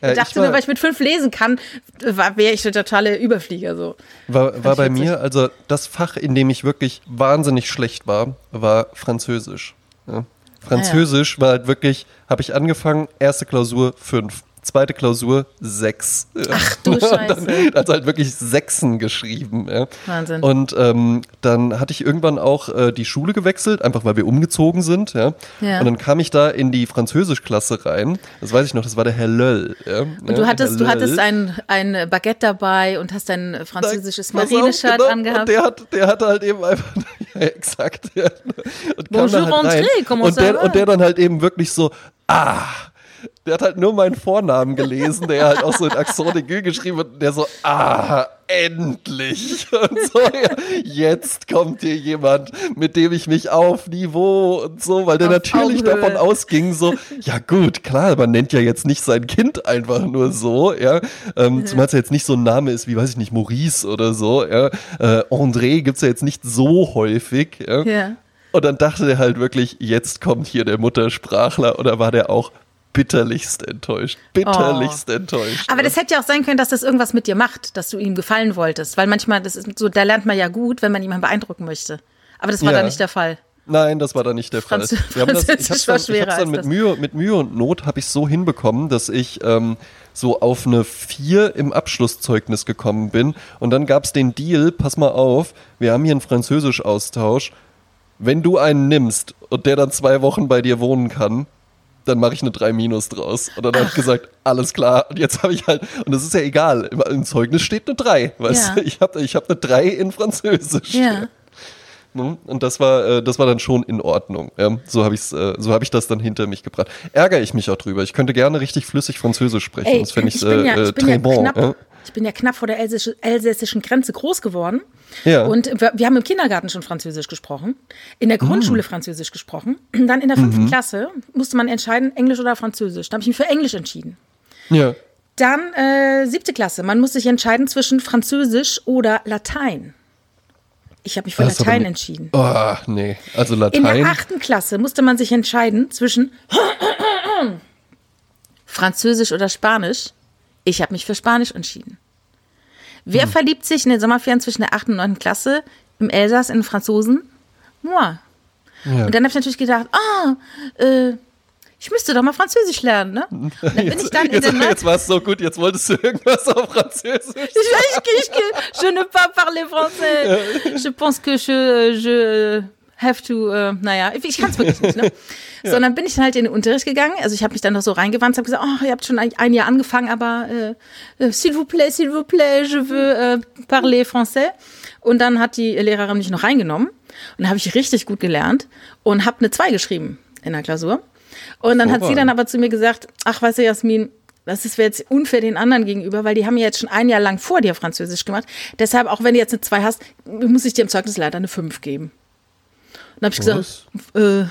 Ich Äh, dachte war- nur, weil ich mit fünf lesen kann, wäre ich der totale Überflieger so. War, war ich bei mir, also das Fach, in dem ich wirklich wahnsinnig schlecht war, war Französisch. Ja. Französisch war halt wirklich, habe ich angefangen, erste Klausur fünf, zweite Klausur sechs. Ach du <laughs> Scheiße. Also halt wirklich Sechsen geschrieben. Ja. Wahnsinn. Und ähm, dann hatte ich irgendwann auch äh, die Schule gewechselt, einfach weil wir umgezogen sind. Ja. Ja. Und dann kam ich da in die Französischklasse rein. Das weiß ich noch, das war der Herr Löll. Ja. Und du hattest, du hattest ein, ein Baguette dabei und hast dein französisches Marineshirt genau. angehabt. Und der hat, der hatte halt eben einfach, <laughs> ja, exakt. Ja. Und Bonjour, halt. André, comment und der, und der dann halt eben wirklich so, ah. Der hat halt nur meinen Vornamen gelesen, der halt auch so in Accent aigu geschrieben hat, und der so, ah, endlich. <laughs> Und so, ja, jetzt kommt hier jemand, mit dem ich mich auf Niveau und so, weil der Auf natürlich Augenhöhe. davon ausging, so, ja gut, klar, man nennt ja jetzt nicht sein Kind einfach nur so, ja, ähm, zumal es ja jetzt nicht so ein Name ist wie, weiß ich nicht, Maurice oder so, ja, äh, André gibt's ja jetzt nicht so häufig, ja. Ja. Und dann dachte er halt wirklich, jetzt kommt hier der Muttersprachler oder war der auch bitterlichst enttäuscht, bitterlichst enttäuscht. Oh. Aber ja. das hätte ja auch sein können, dass das irgendwas mit dir macht, dass du ihm gefallen wolltest. Weil manchmal, das ist so, da lernt man ja gut, wenn man jemanden beeindrucken möchte. Aber das war Ja. da nicht der Fall. Nein, das war da nicht der Fall. Franzö- Wir haben das, ich war dann, ich schwerer hab's dann mit. Mühe, mit Mühe und Not habe ich so hinbekommen, dass ich ähm, so auf eine 4 im Abschlusszeugnis gekommen bin. Und dann gab es den Deal, pass mal auf, wir haben hier einen Französisch-Austausch. Wenn du einen nimmst und der dann zwei Wochen bei dir wohnen kann, dann mache ich eine 3 minus draus. Und dann habe ich gesagt, alles klar. Und jetzt habe ich halt, und das ist ja egal, im, im Zeugnis steht eine 3. Weißt Ja. du, ich habe ich hab eine 3 in Französisch. Ja. <laughs> Ne? Und das war, äh, das war dann schon in Ordnung. So habe ich äh, so habe ich das dann hinter mich gebracht. Ärgere ich mich auch drüber. Ich könnte gerne richtig flüssig Französisch sprechen. Ey, das fände ich, ich bin ja, äh, ich bin ja très bon. knapp. Ich bin ja knapp vor der elsässi- elsässischen Grenze groß geworden. Ja. Und wir, wir haben im Kindergarten schon Französisch gesprochen, in der Grundschule Ah. Französisch gesprochen. <clears throat> Dann in der fünften Mhm. Klasse musste man entscheiden, Englisch oder Französisch. Da habe ich mich für Englisch entschieden. ja. Dann äh, siebte Klasse. Man muss sich entscheiden zwischen Französisch oder Latein. Ich habe mich für Das Latein nie- entschieden. Oh, nee. Also In Latein. der achten Klasse musste man sich entscheiden zwischen <clears throat> Französisch oder Spanisch. Ich habe mich für Spanisch entschieden. Wer verliebt sich in den Sommerferien zwischen der achten und neunten Klasse im Elsass in den Franzosen? Moi. ja. Und dann habe ich natürlich gedacht, ah, äh, ich müsste doch mal Französisch lernen, ne? Und dann bin ich dann in jetzt, jetzt war es so gut, jetzt wolltest du irgendwas auf Französisch. Je, je, je, je ne pas parler français. Je pense que je, je have to, äh, naja, ich kann es wirklich nicht, ne? <laughs> ja. Sondern bin ich halt in den Unterricht gegangen. Also ich habe mich dann noch so reingewandt, habe gesagt, oh, ihr habt schon ein, ein Jahr angefangen, aber äh, s'il vous plaît, s'il vous plaît, je veux äh, parler français. Und dann hat die Lehrerin mich noch reingenommen und dann habe ich richtig gut gelernt und habe eine 2 geschrieben in der Klausur. Und dann oh, hat sie dann aber zu mir gesagt, ach, weißt du, Jasmin, das ist jetzt unfair den anderen gegenüber, weil die haben ja jetzt schon ein Jahr lang vor dir Französisch gemacht. Deshalb, auch wenn du jetzt eine 2 hast, muss ich dir im Zeugnis leider eine 5 geben. Und dann habe ich was? gesagt,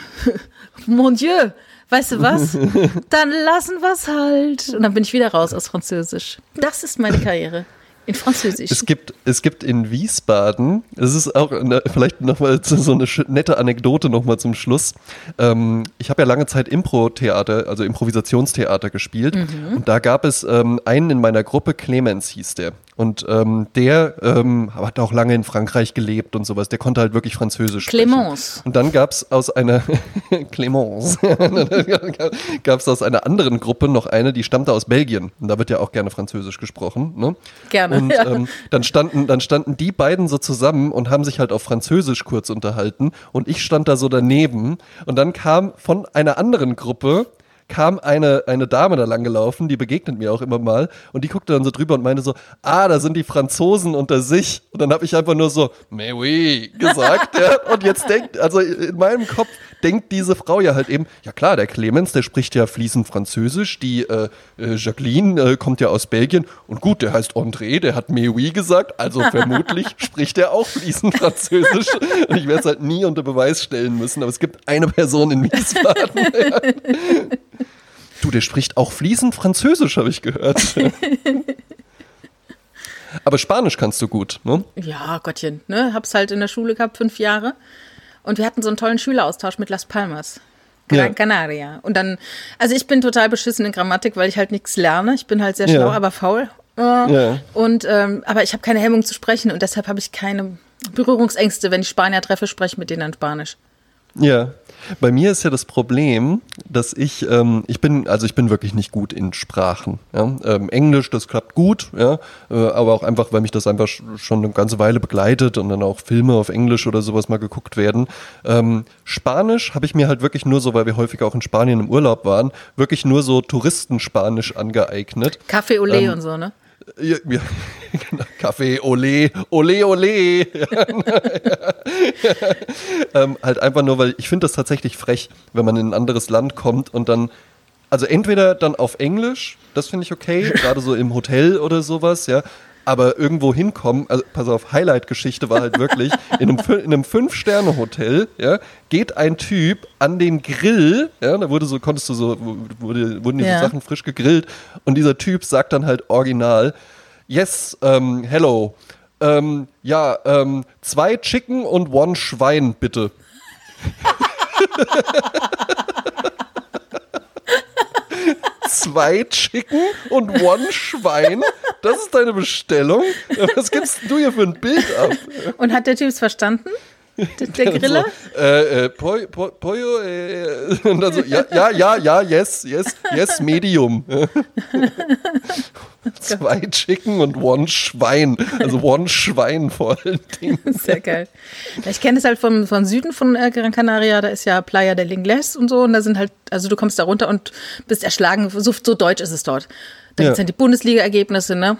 äh, <laughs> mon Dieu, weißt du was? <laughs> Dann lassen wir es halt. Und dann bin ich wieder raus aus Französisch. Das ist meine Karriere. In Französisch. Es gibt, es gibt in Wiesbaden, es ist auch eine, vielleicht nochmal so eine nette Anekdote nochmal zum Schluss. Ähm, ich habe ja lange Zeit Impro-Theater, also Improvisationstheater gespielt. Mhm. Und da gab es ähm, einen in meiner Gruppe, Clemens hieß der. Und ähm, der ähm, hat auch lange in Frankreich gelebt und sowas. Der konnte halt wirklich Französisch Clémence. Und dann gab es aus einer <laughs> Clémence <laughs> gab es aus einer anderen Gruppe noch eine, die stammte aus Belgien. Und da wird ja auch gerne Französisch gesprochen. Ne? Gerne. Und ja. <laughs> ähm, dann standen dann standen die beiden so zusammen und haben sich halt auf Französisch kurz unterhalten. Und ich stand da so daneben. Und dann kam von einer anderen Gruppe kam eine, eine Dame da lang gelaufen, die begegnet mir auch immer mal und die guckte dann so drüber und meinte so, ah, da sind die Franzosen unter sich. Und dann habe ich einfach nur so, mais oui, gesagt. ja. <laughs> Und jetzt denkt, also in meinem Kopf denkt diese Frau ja halt eben, ja klar, der Clemens, der spricht ja fließend Französisch, die äh, äh, Jacqueline äh, kommt ja aus Belgien und gut, der heißt André, der hat mais oui gesagt, also <laughs> vermutlich spricht er auch fließend Französisch. Und ich werde es halt nie unter Beweis stellen müssen, aber es gibt eine Person in Wiesbaden. <laughs> Du, der spricht auch fließend Französisch, habe ich gehört. <laughs> Aber Spanisch kannst du gut, ne? Ja, Gottchen, ne? Hab's halt in der Schule gehabt, fünf Jahre. Und wir hatten so einen tollen Schüleraustausch mit Las Palmas. Gran ja. Canaria. Und dann, also ich bin total beschissen in Grammatik, weil ich halt nichts lerne. Ich bin halt sehr schlau, ja. aber faul. Äh, ja. Und ähm, aber ich habe keine Hemmung zu sprechen und deshalb habe ich keine Berührungsängste, wenn ich Spanier treffe, spreche ich mit denen dann Spanisch. Ja, bei mir ist ja das Problem, dass ich, ähm, ich bin, also ich bin wirklich nicht gut in Sprachen. Ja? Ähm, Englisch, das klappt gut, ja, äh, aber auch einfach, weil mich das einfach schon eine ganze Weile begleitet und dann auch Filme auf Englisch oder sowas mal geguckt werden. Ähm, Spanisch habe ich mir halt wirklich nur so, weil wir häufig auch in Spanien im Urlaub waren, wirklich nur so Touristenspanisch angeeignet. Café Olé ähm, und so, ne? <laughs> Genau. Kaffee, ole, ole, ole. <laughs> ähm, halt einfach nur, weil ich finde das tatsächlich frech, wenn man in ein anderes Land kommt und dann, also entweder dann auf Englisch, das finde ich okay, gerade so im Hotel oder sowas, ja, aber irgendwo hinkommen, also pass auf, Highlight-Geschichte war halt wirklich, <laughs> in einem, in einem Fünf-Sterne-Hotel, ja, geht ein Typ an den Grill, ja, da wurde so, konntest du so, wurde, wurden diese ja. Sachen frisch gegrillt und dieser Typ sagt dann halt original, yes, um, hello, um, ja, um, zwei Chicken und one Schwein, bitte. <laughs> <laughs> zwei Chicken und one Schwein. Das ist deine Bestellung. Was gibst du hier für ein Bild ab? Und hat der Typ es verstanden? Der, der <laughs> Griller? So, äh, äh, Pollo, Pollo äh, <laughs> und dann so, ja, ja, ja, ja, yes, yes, yes, medium. <laughs> Zwei Chicken und one Schwein. Also one Schwein vor allen Dingen. Sehr geil. Ich kenne es halt vom, vom Süden von äh, Gran Canaria, da ist ja Playa del Ingles und so. Und da sind halt, also du kommst da runter und bist erschlagen. So, so deutsch ist es dort. Da ja. gibt es halt die Bundesliga-Ergebnisse, ne?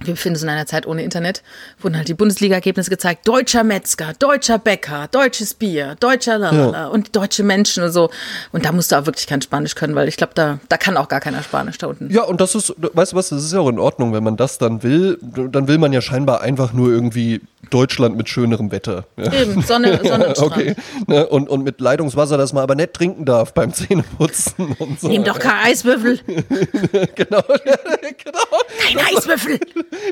Wir befinden uns in einer Zeit ohne Internet, wurden halt die Bundesliga-Ergebnisse gezeigt. Deutscher Metzger, deutscher Bäcker, deutsches Bier, deutscher Lalala ja. und deutsche Menschen und so. Und da musst du auch wirklich kein Spanisch können, weil ich glaube, da, da kann auch gar keiner Spanisch da unten. Ja, und das ist, weißt du was, das ist ja auch in Ordnung, wenn man das dann will. Dann will man ja scheinbar einfach nur irgendwie Deutschland mit schönerem Wetter. Ja. Eben, Sonne, <laughs> Sonne und Okay, ne? und, und mit Leitungswasser, das man aber nicht trinken darf beim Zähneputzen und so. Nimm doch keinen Eiswürfel. <laughs> genau, <laughs> genau. Kein Eiswürfel.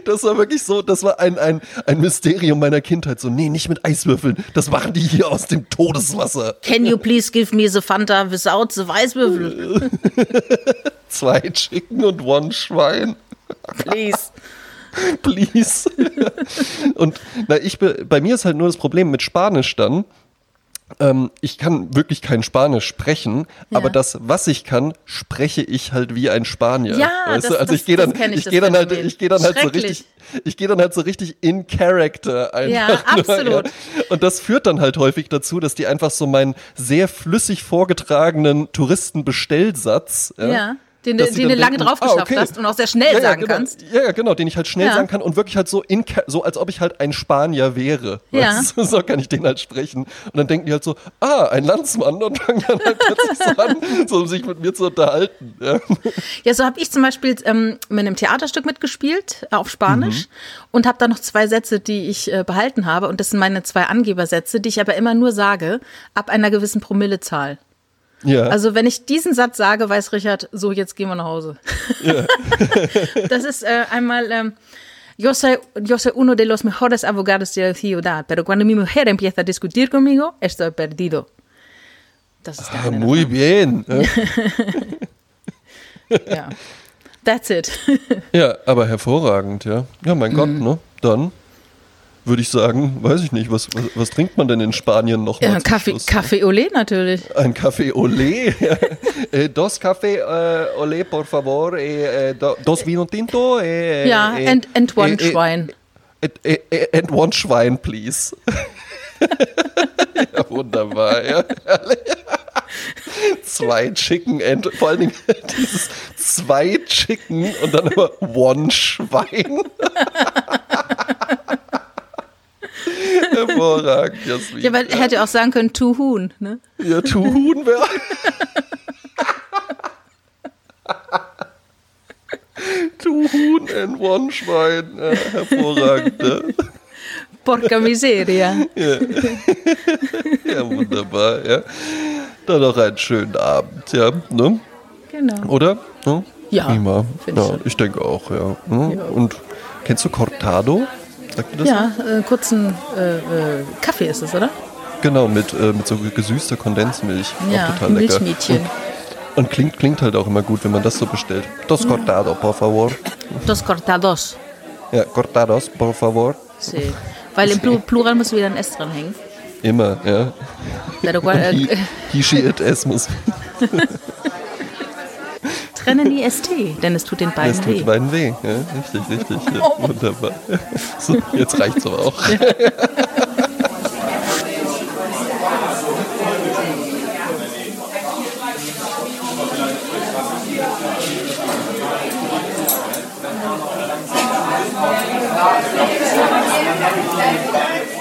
Das war wirklich so, das war ein, ein, ein Mysterium meiner Kindheit. So, nee, nicht mit Eiswürfeln. Das machen die hier aus dem Todeswasser. Can you please give me the Fanta without the Eiswürfel? <laughs> Zwei Chicken und one Schwein. Please. <laughs> Please. und na, ich, bei mir ist halt nur das Problem mit Spanisch dann ähm, ich kann wirklich kein Spanisch sprechen, Ja. aber das, was ich kann, spreche ich halt wie ein Spanier. Ja, weißt das- du? Also das- ich gehe dann, ich, ich gehe dann halt, ich gehe dann halt so richtig, ich gehe dann halt so richtig in Character einfach. <laughs> Ja, nur, absolut. Und das führt dann halt häufig dazu, dass die einfach so meinen sehr flüssig vorgetragenen Touristenbestellsatz, Ja, den, den du lange denken, drauf ah, geschafft okay. hast und auch sehr schnell sagen genau, kannst. Ja, ja, genau, den ich halt schnell Ja. sagen kann und wirklich halt so in, so als ob ich halt ein Spanier wäre. Ja. Weißt? <laughs> So kann ich den halt sprechen. Und dann denken die halt so, ah, ein Landsmann und fangen dann halt <laughs> plötzlich so an, so um sich mit mir zu unterhalten. Ja. Ja, so habe ich zum Beispiel ähm, mit einem Theaterstück mitgespielt äh, auf Spanisch Mhm. und habe da noch zwei Sätze, die ich äh, behalten habe. Und das sind meine zwei Angebersätze, die ich aber immer nur sage, ab einer gewissen Promillezahl. Ja. Also wenn ich diesen Satz sage, weiß Richard, so jetzt gehen wir nach Hause. <laughs> das ist äh, einmal, ähm, yo, soy, yo soy uno de los mejores abogados de la ciudad, pero cuando mi mujer empieza a discutir conmigo, estoy perdido. Das ist ah, muy bien. Ja. <laughs> Ja. That's it. ja, aber hervorragend, ja. Ja, mein Gott, Mhm. ne? Dann würde ich sagen, weiß ich nicht, was, was, was trinkt man denn in Spanien noch? Ja, Kaffee? Kaffee Olé natürlich. Ein Café Olé. Eh, dos Café eh, Olé, por favor. Eh, eh, do- dos Vino Tinto. Eh, Ja, eh, and, and one eh, eh, Schwein. And, eh, eh, and one Schwein, please. <laughs> ja, wunderbar. Ja. <laughs> zwei Chicken and vor allen Dingen <laughs> dieses zwei Chicken und dann aber one Schwein. <laughs> Hervorragend, Jasmin. Ja, aber er hätte auch sagen können, two Huhn. Ne? Ja, tu Huhn wäre. <laughs> tu Huhn and one Schwein. Ja, hervorragend. Ne? Porca miseria. Ja, wunderbar. Ja. Dann noch einen schönen Abend, ja. Ne? Genau. Oder? Ne? Ja, Ja, schon. ich denke auch, ja. Ne? Ja. Und kennst du Cortado? Sagt dir das? Ja, äh, kurzen äh, äh, Kaffee ist es, oder? Genau, mit, äh, mit so gesüßter Kondensmilch. Ja, auch total lecker. Milchmädchen. Und, und klingt, klingt halt auch immer gut, wenn man das so bestellt. Dos Cortado, por favor. Dos cortados. Ja, cortados, por favor. Sí. Weil im Plu Plural muss wieder ein S dranhängen. Immer, ja. <laughs> He she, it, es muss. <laughs> trennen die ST, denn es tut den Es beiden tut weh. beiden weh. Ja, richtig, richtig. Ja, wunderbar. <laughs> So, jetzt reicht's aber auch. Thank <laughs> <laughs>